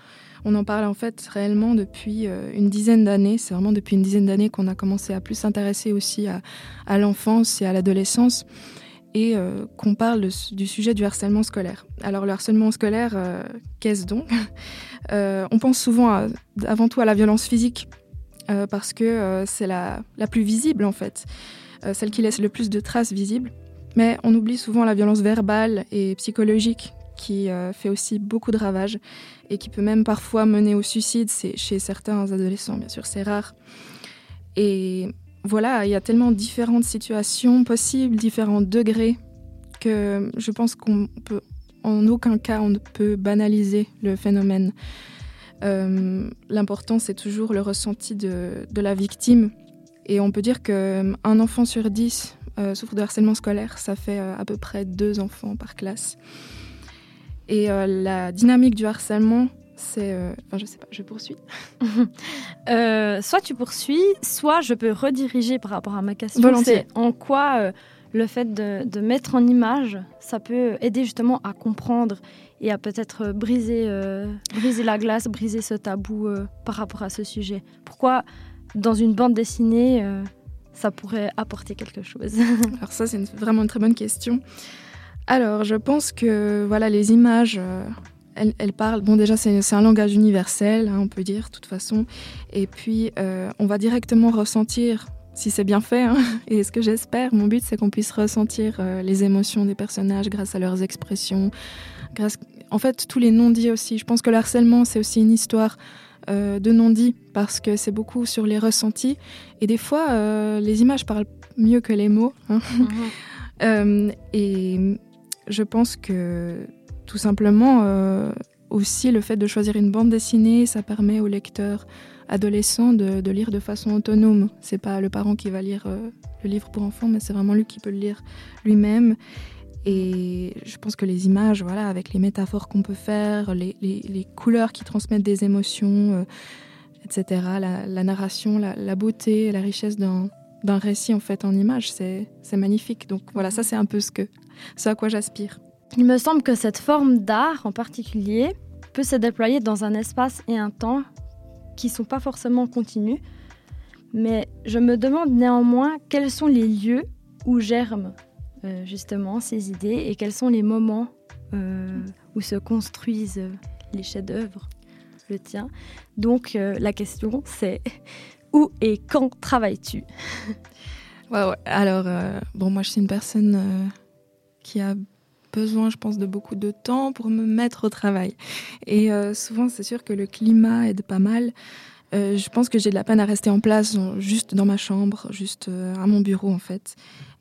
on en parle en fait réellement depuis une dizaine d'années. C'est vraiment depuis une dizaine d'années qu'on a commencé à plus s'intéresser aussi à, l'enfance et à l'adolescence et euh, qu'on parle du sujet du harcèlement scolaire. Alors le harcèlement scolaire, euh, qu'est-ce donc? Euh, On pense souvent avant tout à la violence physique, parce que c'est la, la, plus visible en fait, celle qui laisse le plus de traces visibles. Mais on oublie souvent la violence verbale et psychologique qui fait aussi beaucoup de ravages et qui peut même parfois mener au suicide chez certains adolescents, bien sûr c'est rare. Et voilà, il y a tellement différentes situations possibles, différents degrés, que je pense qu'on peut, en aucun cas, on ne peut banaliser le phénomène. Euh, l'important, c'est toujours le ressenti de, la victime. Et on peut dire qu'un enfant sur dix euh, souffre de harcèlement scolaire. Ça fait euh, à peu près deux enfants par classe. Et la dynamique du harcèlement, c'est. Euh, enfin, je sais pas, je poursuis. *laughs* Euh, soit tu poursuis, soit je peux rediriger par rapport à ma question. Volontiers. En quoi euh, le fait de, mettre en image, ça peut aider justement à comprendre et à peut-être briser, briser la glace, briser ce tabou par rapport à ce sujet. Pourquoi dans une bande dessinée, ça pourrait apporter quelque chose? *laughs* Alors ça, c'est vraiment une très bonne question. Alors, je pense que voilà, les images elle, parle, bon déjà c'est un langage universel, hein, on peut dire, de toute façon, et puis euh, on va directement ressentir si c'est bien fait, hein. et ce que j'espère, mon but c'est qu'on puisse ressentir euh, les émotions des personnages grâce à leurs expressions, grâce, en fait tous les non-dits aussi. Je pense que le harcèlement c'est aussi une histoire euh, de non-dits parce que c'est beaucoup sur les ressentis, et des fois les images parlent mieux que les mots. Hein. Mhm. *laughs* et je pense que tout simplement, euh, aussi, le fait de choisir une bande dessinée, ça permet au lecteur adolescent de, lire de façon autonome. C'est pas le parent qui va lire euh, le livre pour enfants, mais c'est vraiment lui qui peut le lire lui-même. Et je pense que les images, voilà, avec les métaphores qu'on peut faire, les, couleurs qui transmettent des émotions, euh, etc., la, narration, la, beauté, la richesse d'un récit en fait en images, c'est magnifique. Donc voilà, ça c'est un peu ce, que, ce à quoi j'aspire. Il me semble que cette forme d'art en particulier peut se déployer dans un espace et un temps qui ne sont pas forcément continus. Mais je me demande néanmoins quels sont les lieux où germent euh, justement ces idées et quels sont les moments euh, où se construisent les chefs-d'œuvre, le tien. Donc euh, la question c'est *laughs* où et quand travailles-tu? Alors, bon, moi je suis une personne qui a besoin, je pense, de beaucoup de temps pour me mettre au travail. Et euh, souvent, c'est sûr que le climat aide pas mal. Euh, je pense que j'ai de la peine à rester en place, juste dans ma chambre, juste euh, à mon bureau, en fait.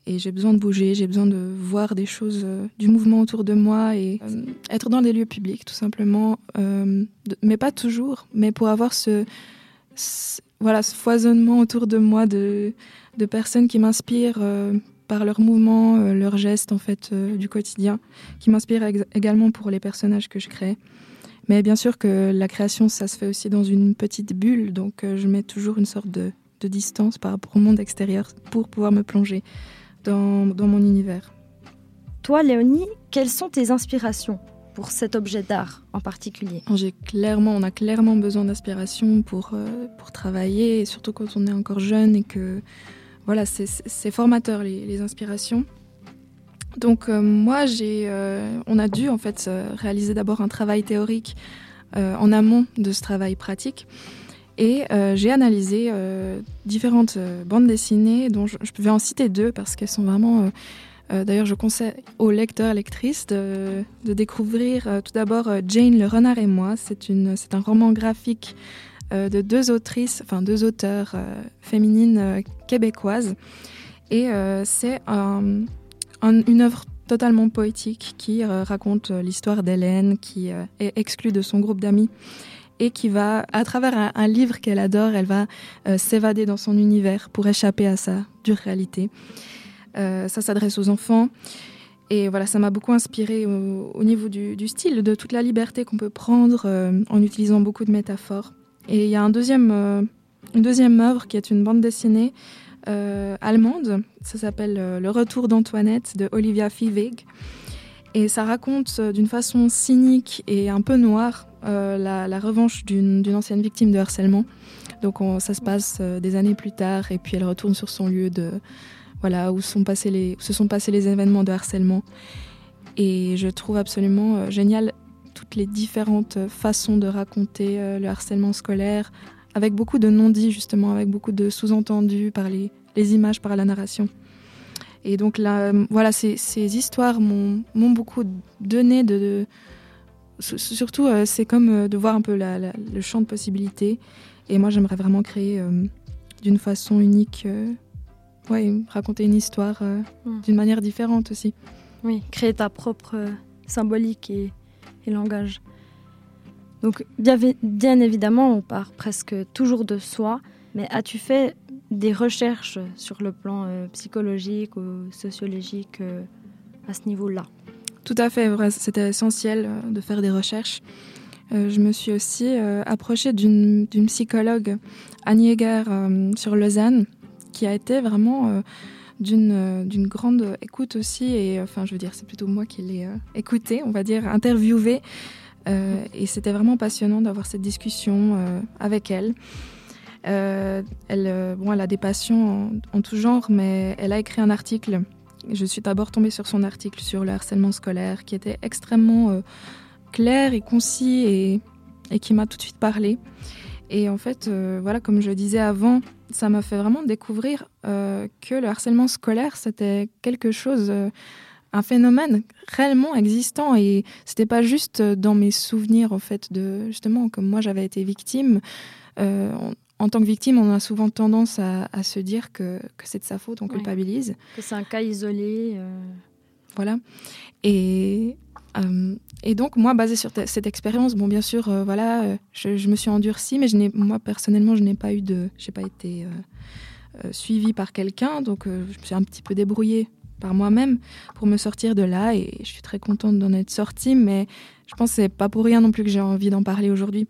Et j'ai besoin de bouger, j'ai besoin de voir des choses, du mouvement autour de moi et être dans des lieux publics, tout simplement. mais pas toujours, mais pour avoir ce, voilà, ce foisonnement autour de moi de, de personnes qui m'inspirent par leurs mouvements, euh, leurs gestes en fait euh, du quotidien, qui m'inspirent également pour les personnages que je crée. Mais bien sûr que la création, ça se fait aussi dans une petite bulle, donc euh, je mets toujours une sorte de, de distance par rapport au monde extérieur pour pouvoir me plonger dans, dans mon univers. Toi, Léonie, quelles sont tes inspirations pour cet objet d'art en particulier? J'ai clairement, on a clairement besoin d'inspiration pour, euh, pour travailler, et surtout quand on est encore jeune et que voilà, c'est formateur les, les, inspirations. Donc euh, moi, j'ai, euh, on a dû en fait réaliser d'abord un travail théorique en amont de ce travail pratique. Et j'ai analysé différentes bandes dessinées, dont je, je, vais en citer deux parce qu'elles sont vraiment euh, d'ailleurs, je conseille aux lecteurs et lectrices de, découvrir euh, tout d'abord euh, Jane le renard et moi. C'est un roman graphique de deux autrices, enfin deux auteurs féminines québécoises. Et c'est une œuvre totalement poétique qui raconte l'histoire d'Hélène qui est exclue de son groupe d'amis et qui va, à travers un livre qu'elle adore, elle va s'évader dans son univers pour échapper à sa dure réalité. Euh, ça s'adresse aux enfants. Et voilà, ça m'a beaucoup inspiré au, niveau du, style, de toute la liberté qu'on peut prendre euh, en utilisant beaucoup de métaphores. Et il y a un deuxième, euh, une deuxième œuvre qui est une bande dessinée allemande. Ça s'appelle Le Retour d'Antoinette de Olivia Fivig. Et ça raconte d'une façon cynique et un peu noire la, revanche d'une ancienne victime de harcèlement. Donc ça se passe des années plus tard et puis elle retourne sur son lieu de, voilà, où, sont passés les, se sont passés les événements de harcèlement. Et je trouve absolument euh, génial toutes les différentes façons de raconter euh, le harcèlement scolaire, avec beaucoup de non-dits justement, avec beaucoup de sous-entendus par les, les, images, par la narration. Et donc là, voilà, ces, ces histoires m'ont beaucoup donné de... surtout, euh, c'est comme de voir un peu le champ de possibilités. Et moi, j'aimerais vraiment créer d'une façon unique ouais, raconter une histoire euh, hmm. d'une manière différente aussi. Oui, créer ta propre euh, symbolique et, langage. Donc, bien, évidemment, on part presque toujours de soi, mais as-tu fait des recherches sur le plan euh, psychologique ou sociologique à ce niveau-là? Tout à fait, c'était essentiel de faire des recherches. je me suis aussi approchée d'une psychologue, Annie Heger, sur Lausanne, qui a été vraiment euh, d'une euh, d'une grande écoute aussi. Et euh, enfin, je veux dire, c'est plutôt moi qui l'ai écouté, on va dire, interviewé. et c'était vraiment passionnant d'avoir cette discussion avec elle. elle, bon, elle a des passions en, tout genre, mais elle a écrit un article. Je suis d'abord tombée sur son article sur le harcèlement scolaire, qui était extrêmement clair et concis et, et qui m'a tout de suite parlé. Et en fait, voilà, comme je disais avant, ça m'a fait vraiment découvrir euh, que le harcèlement scolaire, c'était quelque chose, euh, un phénomène réellement existant. Et c'était pas juste dans mes souvenirs, en fait, de justement, comme moi j'avais été victime. Euh, en tant que victime, on a souvent tendance à, se dire que, que c'est de sa faute, on culpabilise. Que c'est un cas isolé. Voilà. Et euh, et donc, moi, basé sur cette expérience, bon, bien sûr, euh, voilà, euh, je, me suis endurcie, mais je moi, personnellement, je n'ai pas eu de. J'ai pas été suivie par quelqu'un, donc je me suis un petit peu débrouillée par moi-même pour me sortir de là, et je suis très contente d'en être sortie, mais je pense que c'est pas pour rien non plus que j'ai envie d'en parler aujourd'hui.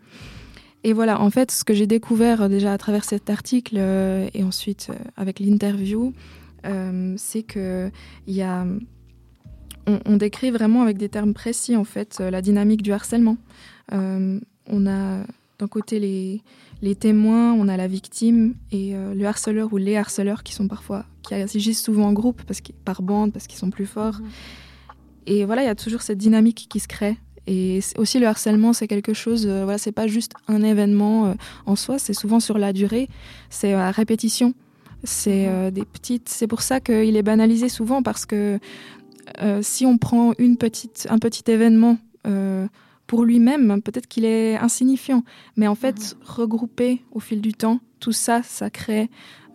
Et voilà, en fait, ce que j'ai découvert déjà à travers cet article et ensuite avec l'interview, c'est qu'il y a on, décrit vraiment avec des termes précis en fait euh, la dynamique du harcèlement. Euh, on a d'un côté les, témoins, on a la victime et euh, le harceleur ou les harceleurs qui sont parfois qui agissent souvent en groupe parce par bande parce qu'ils sont plus forts. Mmh. Et voilà, il y a toujours cette dynamique qui se crée. Et aussi le harcèlement, c'est quelque chose. voilà, c'est pas juste un événement en soi, c'est souvent sur la durée, c'est à répétition. C'est mmh. des petites. C'est pour ça qu'il est banalisé souvent parce que euh, si on prend une petite, un petit événement euh, pour lui-même, peut-être qu'il est insignifiant. Mais en fait, mhm. regroupé au fil du temps, tout ça, ça crée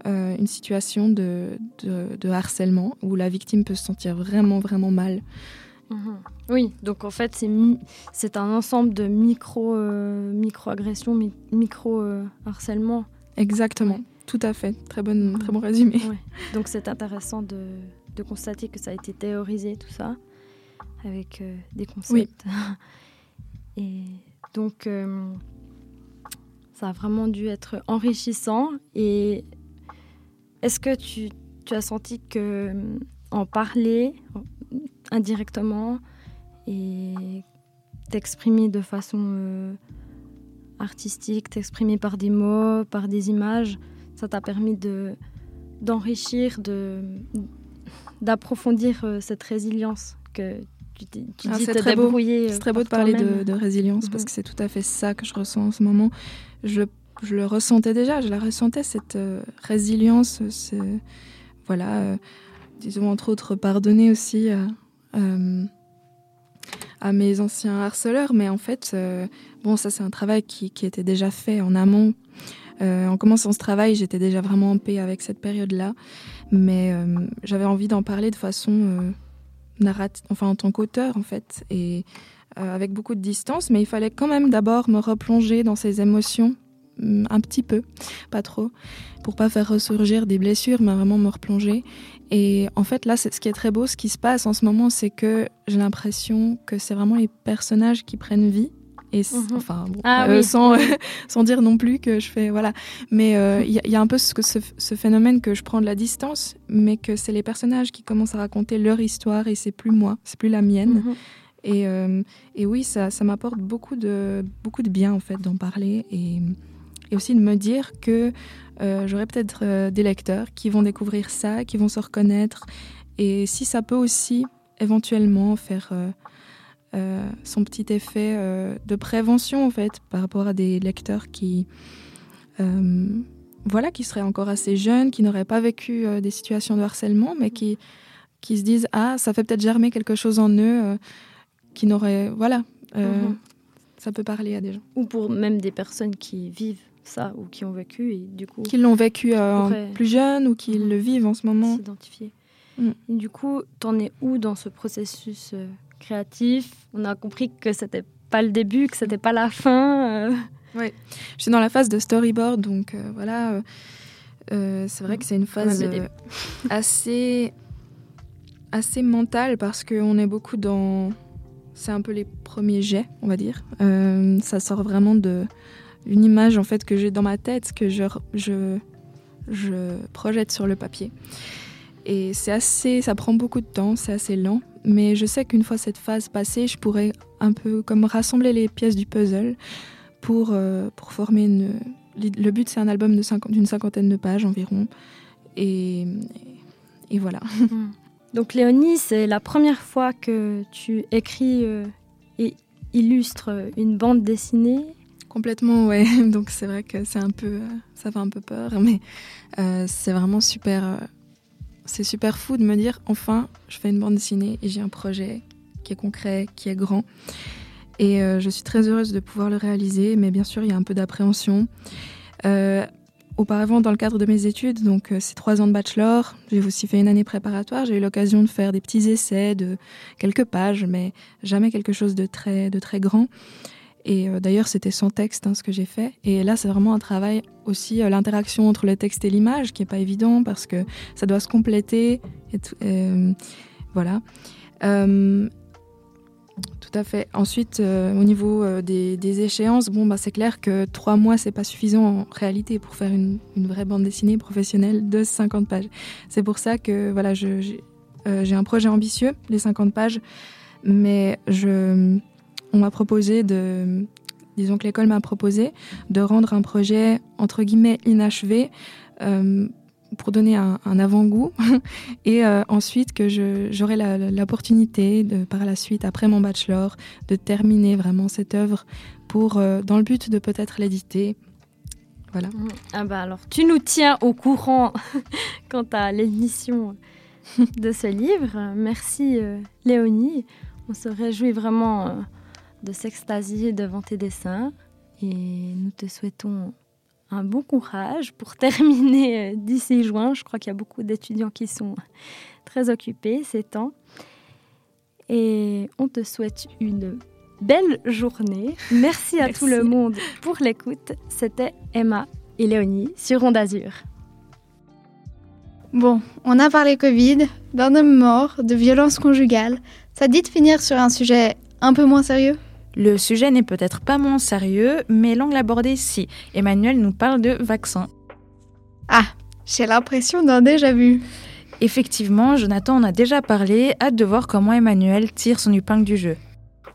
euh, une situation de, de, harcèlement où la victime peut se sentir vraiment, vraiment mal. Mhm. Oui, donc en fait, c'est un ensemble de micro, micro-agressions, micro-harcèlement. Exactement, tout à fait. Très, bonne, très bon résumé. Donc c'est intéressant de, de constater que ça a été théorisé, tout ça, avec euh, des concepts. *laughs* Et donc, euh, ça a vraiment dû être enrichissant. Et est-ce que tu, as senti que en parler indirectement et t'exprimer de façon artistique, t'exprimer par des mots, par des images, ça t'a permis de d'enrichir, de d'approfondir euh, cette résilience que tu, tu ah, dis te débrouiller. C'est très beau de parler de, résilience parce mhm. que c'est tout à fait ça que je ressens en ce moment. Je, je le ressentais déjà, je la ressentais cette euh, résilience, voilà, euh, disons entre autres pardonner aussi à mes anciens harceleurs, mais en fait, bon, ça c'est un travail qui, qui, était déjà fait en amont euh, en commençant ce travail, j'étais déjà vraiment en paix avec cette période-là, mais euh, j'avais envie d'en parler de façon euh, narrative, enfin en tant qu'auteur en fait, et avec beaucoup de distance, mais il fallait quand même d'abord me replonger dans ces émotions mm, un petit peu, pas trop, pour pas faire ressurgir des blessures, mais vraiment me replonger. Et en fait, là, ce qui est très beau, ce qui se passe en ce moment, c'est que j'ai l'impression que c'est vraiment les personnages qui prennent vie et mhm. enfin ah euh, sans *laughs* sans dire non plus que je fais voilà mais euh, il y, a un peu ce, ce, phénomène que je prends de la distance mais que c'est les personnages qui commencent à raconter leur histoire et c'est plus moi c'est plus la mienne mhm. et, euh, et oui ça, ça m'apporte beaucoup de beaucoup de bien en fait d'en parler et, et aussi de me dire que j'aurai peut-être des lecteurs qui vont découvrir ça qui vont se reconnaître et si ça peut aussi éventuellement faire euh, son petit effet euh, de prévention en fait par rapport à des lecteurs qui euh, voilà qui seraient encore assez jeunes, qui n'auraient pas vécu des situations de harcèlement, mais qui qui se disent ah ça fait peut-être germer quelque chose en eux, qui n'auraient voilà mhm. ça peut parler à des gens ou pour même des personnes qui vivent ça ou qui ont vécu et du coup qui l'ont vécu plus jeune ou qui mhm. le vivent en ce moment s'identifier mm. du coup t'en es où dans ce processus créatif. On a compris que c'était pas le début, que c'était pas la fin. Euh. Oui, je suis dans la phase de storyboard, donc euh, voilà. Euh, c'est vrai que c'est une phase assez assez mentale parce qu'on est beaucoup dans. C'est un peu les premiers jets, on va dire. ça sort vraiment de une image en fait que j'ai dans ma tête que je, je je projette sur le papier. Et c'est assez, ça prend beaucoup de temps, c'est assez lent. Mais je sais qu'une fois cette phase passée, je pourrais un peu comme rassembler les pièces du puzzle pour, euh, pour former une. Le but, c'est un album d'une cinquantaine de pages environ. Et, et voilà. *laughs* Hmm. Donc Léonie, c'est la première fois que tu écris euh, et illustres une bande dessinée? Complètement, ouais. *laughs* Donc c'est vrai que c'est un peu, euh, ça fait un peu peur, mais c'est vraiment super c'est super fou de me dire enfin, je fais une bande dessinée et j'ai un projet qui est concret, qui est grand. Et euh, je suis très heureuse de pouvoir le réaliser, mais bien sûr, il y a un peu d'appréhension. Euh, auparavant, dans le cadre de mes études, donc euh, trois ans de bachelor, j'ai aussi fait une année préparatoire. J'ai eu l'occasion de faire des petits essais de quelques pages, mais jamais quelque chose de très, de très grand. Et euh, d'ailleurs, c'était sans texte hein, ce que j'ai fait. Et là, c'est vraiment un travail aussi, euh, l'interaction entre le texte et l'image, qui n'est pas évident parce que ça doit se compléter. Euh, voilà. tout à fait. Ensuite, au niveau des, échéances, bon, bah, c'est clair que trois mois, c'est pas suffisant en réalité pour faire une, une, vraie bande dessinée professionnelle de 50 pages. C'est pour ça que voilà, j'ai un projet ambitieux, les 50 pages, mais je on m'a proposé de, disons que l'école m'a proposé de rendre un projet entre guillemets inachevé euh, pour donner un, avant-goût *laughs* et euh, ensuite que j'aurai l'opportunité de par la suite après mon bachelor de terminer vraiment cette œuvre pour euh, dans le but de peut-être l'éditer. Voilà. Ah bah alors tu nous tiens au courant *laughs* quant à l'édition de ce livre. Merci Léonie. On se réjouit vraiment de s'extasier devant tes dessins et nous te souhaitons un bon courage pour *laughs* terminer euh, d'ici juin. Je crois qu'il y a beaucoup d'étudiants qui sont *laughs* très occupés ces temps. Et on te souhaite une belle journée. Merci à tout le monde pour l'écoute. C'était Emma et Léonie sur Onde Azur. Bon, on a parlé Covid, d'un homme mort, de violence conjugale. Ça dit de finir sur un sujet un peu moins sérieux? Le sujet n'est peut-être pas moins sérieux, mais l'angle abordé si. Emmanuel nous parle de vaccins. Ah, J'ai l'impression d'un déjà vu. Effectivement, Jonathan en a déjà parlé, hâte de voir comment Emmanuel tire son épingle du jeu.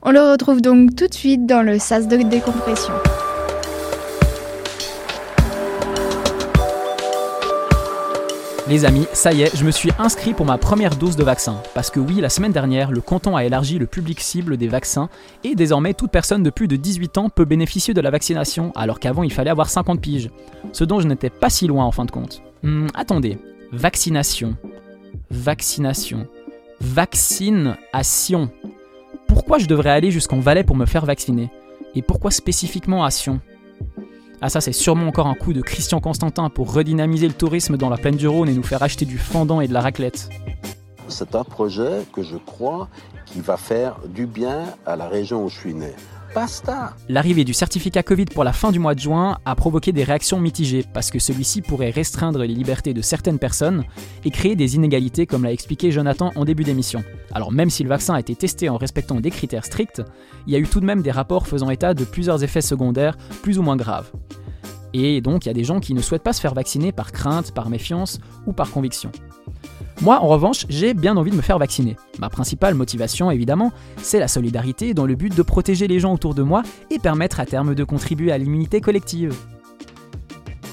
On le retrouve donc tout de suite dans le sas de décompression. Les amis, ça y est, je me suis inscrit pour ma première dose de vaccin. Parce que oui, la semaine dernière, le canton a élargi le public cible des vaccins et désormais toute personne de plus de 18 ans peut bénéficier de la vaccination, alors qu'avant il fallait avoir 50 piges. Ce dont je n'étais pas si loin en fin de compte. Hmm, attendez, vaccination. Vaccination. Vaccination. Pourquoi je devrais aller jusqu'en Valais pour me faire vacciner? Et pourquoi spécifiquement à Sion? Ah ça c'est sûrement encore un coup de Christian Constantin pour redynamiser le tourisme dans la plaine du Rhône et nous faire acheter du fendant et de la raclette. C'est un projet que je crois qui va faire du bien à la région où je suis né. L'arrivée du certificat Covid pour la fin du mois de juin a provoqué des réactions mitigées parce que celui-ci pourrait restreindre les libertés de certaines personnes et créer des inégalités comme l'a expliqué Jonathan en début d'émission. Alors même si le vaccin a été testé en respectant des critères stricts, il y a eu tout de même des rapports faisant état de plusieurs effets secondaires plus ou moins graves. Et donc il y a des gens qui ne souhaitent pas se faire vacciner par crainte, par méfiance ou par conviction. Moi, en revanche, j'ai bien envie de me faire vacciner. Ma principale motivation, évidemment, c'est la solidarité dans le but de protéger les gens autour de moi et permettre à terme de contribuer à l'immunité collective.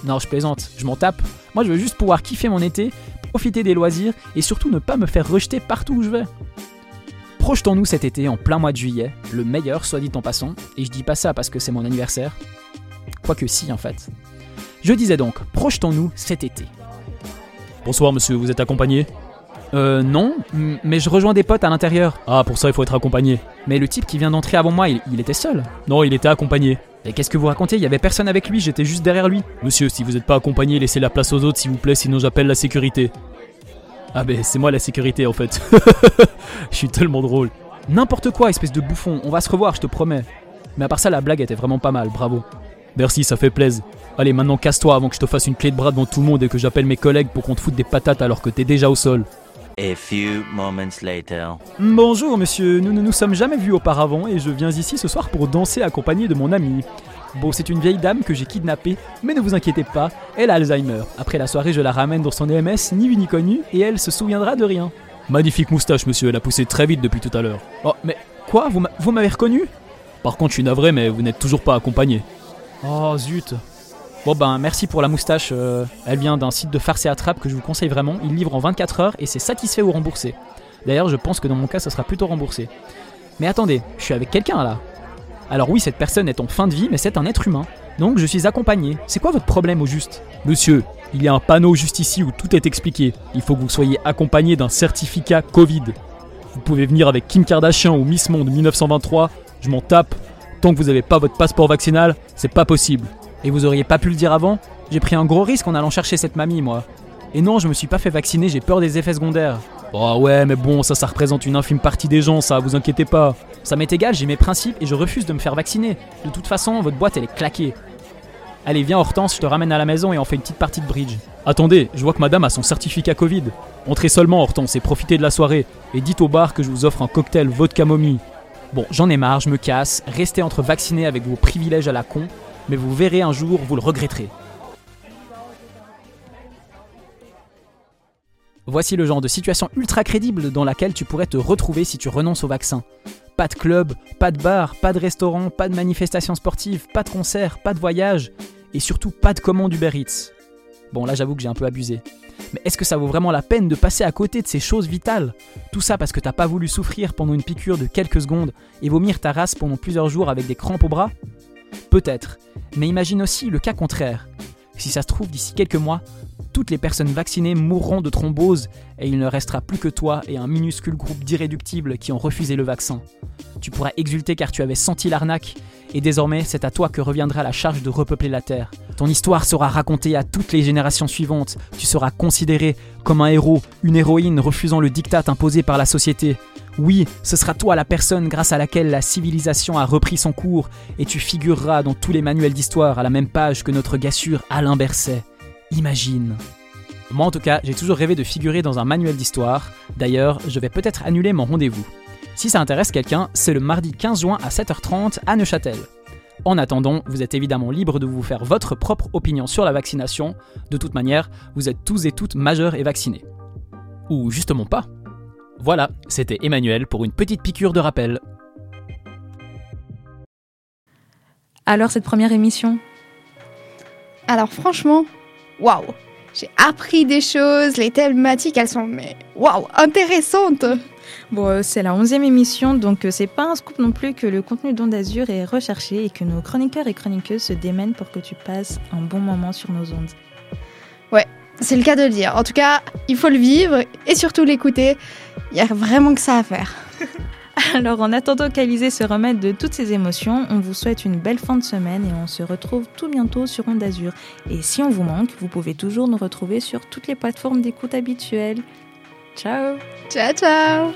Non, je plaisante, je m'en tape. Moi, je veux juste pouvoir kiffer mon été, profiter des loisirs et surtout ne pas me faire rejeter partout où je vais. Projetons-nous cet été en plein mois de juillet, le meilleur, soit dit en passant, et je dis pas ça parce que c'est mon anniversaire. Quoique si, en fait. Je disais donc, projetons-nous cet été. Bonsoir monsieur, vous êtes accompagné Euh non, mais je rejoins des potes à l'intérieur. Ah, pour ça il faut être accompagné. Mais le type qui vient d'entrer avant moi, il, était seul. Non, il était accompagné. Et qu'est-ce que vous racontez? Il y avait personne avec lui, j'étais juste derrière lui. Monsieur, si vous n'êtes pas accompagné, laissez la place aux autres s'il vous plaît, sinon j'appelle la sécurité. Ah ben c'est moi la sécurité en fait. *laughs* Je suis tellement drôle. N'importe quoi, espèce de bouffon, on va se revoir, je te promets. Mais à part ça, la blague était vraiment pas mal, bravo. Merci, ça fait plaisir. Allez, maintenant casse-toi avant que je te fasse une clé de bras devant tout le monde et que j'appelle mes collègues pour qu'on te foute des patates alors que t'es déjà au sol. A few moments later. Bonjour monsieur, nous ne nous sommes jamais vus auparavant et je viens ici ce soir pour danser accompagné de mon ami. Bon, c'est une vieille dame que j'ai kidnappée, mais ne vous inquiétez pas, elle a Alzheimer. Après la soirée, je la ramène dans son EMS, ni vu ni connu, et elle se souviendra de rien. Magnifique moustache, monsieur, elle a poussé très vite depuis tout à l'heure. Oh, mais quoi? Vous m'avez reconnu? Par contre, je suis navré, mais vous n'êtes toujours pas accompagné. Oh zut Bon ben merci pour la moustache, euh, elle vient d'un site de farce et attrape que je vous conseille vraiment, il livre en 24 heures et c'est satisfait ou remboursé. D'ailleurs je pense que dans mon cas ça sera plutôt remboursé. Mais attendez, je suis avec quelqu'un là. Alors oui cette personne est en fin de vie mais c'est un être humain. Donc je suis accompagné. C'est quoi votre problème au juste? Monsieur, il y a un panneau juste ici où tout est expliqué. Il faut que vous soyez accompagné d'un certificat Covid. Vous pouvez venir avec Kim Kardashian ou Miss Monde 1923, je m'en tape. Tant que vous n'avez pas votre passeport vaccinal, c'est pas possible. Et vous auriez pas pu le dire avant J'ai pris un gros risque en allant chercher cette mamie, moi. Et non, je me suis pas fait vacciner, j'ai peur des effets secondaires. Oh ouais, mais bon, ça, ça représente une infime partie des gens, ça, vous inquiétez pas. Ça m'est égal, j'ai mes principes et je refuse de me faire vacciner. De toute façon, votre boîte, elle est claquée. Allez, viens Hortense, je te ramène à la maison et on fait une petite partie de bridge. Attendez, je vois que madame a son certificat Covid. Entrez seulement Hortense et profitez de la soirée. Et dites au bar que je vous offre un cocktail vodka momie. Bon, j'en ai marre, je me casse. Restez entre vaccinés avec vos privilèges à la con mais vous verrez un jour, vous le regretterez. Voici le genre de situation ultra crédible dans laquelle tu pourrais te retrouver si tu renonces au vaccin. Pas de club, pas de bar, pas de restaurant, pas de manifestation sportive, pas de concert, pas de voyage, et surtout pas de commande Uber Eats. Bon là j'avoue que j'ai un peu abusé. Mais est-ce que ça vaut vraiment la peine de passer à côté de ces choses vitales? Tout ça parce que t'as pas voulu souffrir pendant une piqûre de quelques secondes et vomir ta race pendant plusieurs jours avec des crampes au bras? Peut-être, mais imagine aussi le cas contraire. Si ça se trouve, d'ici quelques mois, toutes les personnes vaccinées mourront de thrombose et il ne restera plus que toi et un minuscule groupe d'irréductibles qui ont refusé le vaccin. Tu pourras exulter car tu avais senti l'arnaque et désormais c'est à toi que reviendra la charge de repeupler la Terre. Ton histoire sera racontée à toutes les générations suivantes, tu seras considéré comme un héros, une héroïne refusant le diktat imposé par la société. Oui, ce sera toi la personne grâce à laquelle la civilisation a repris son cours, et tu figureras dans tous les manuels d'histoire à la même page que notre gassure Alain Berset. Imagine. Moi en tout cas, j'ai toujours rêvé de figurer dans un manuel d'histoire. D'ailleurs, je vais peut-être annuler mon rendez-vous. Si ça intéresse quelqu'un, c'est le mardi 15 juin à 7h30 à Neuchâtel. En attendant, vous êtes évidemment libre de vous faire votre propre opinion sur la vaccination. De toute manière, vous êtes tous et toutes majeurs et vaccinés. Ou justement pas. Voilà, c'était Emmanuel pour une petite piqûre de rappel. Alors cette première émission? Alors franchement, waouh J'ai appris des choses, les thématiques elles sont mais waouh, intéressantes Bon, euh, c'est la onzième émission, donc euh, c'est pas un scoop non plus que le contenu d'Onde Azur est recherché et que nos chroniqueurs et chroniqueuses se démènent pour que tu passes un bon moment sur nos ondes. C'est le cas de le dire. En tout cas, il faut le vivre et surtout l'écouter. Il y a vraiment que ça à faire. *laughs* Alors en attendant qu'Alizé se remette de toutes ses émotions, on vous souhaite une belle fin de semaine et on se retrouve tout bientôt sur Onde Azur. Et si on vous manque, vous pouvez toujours nous retrouver sur toutes les plateformes d'écoute habituelles. Ciao Ciao ciao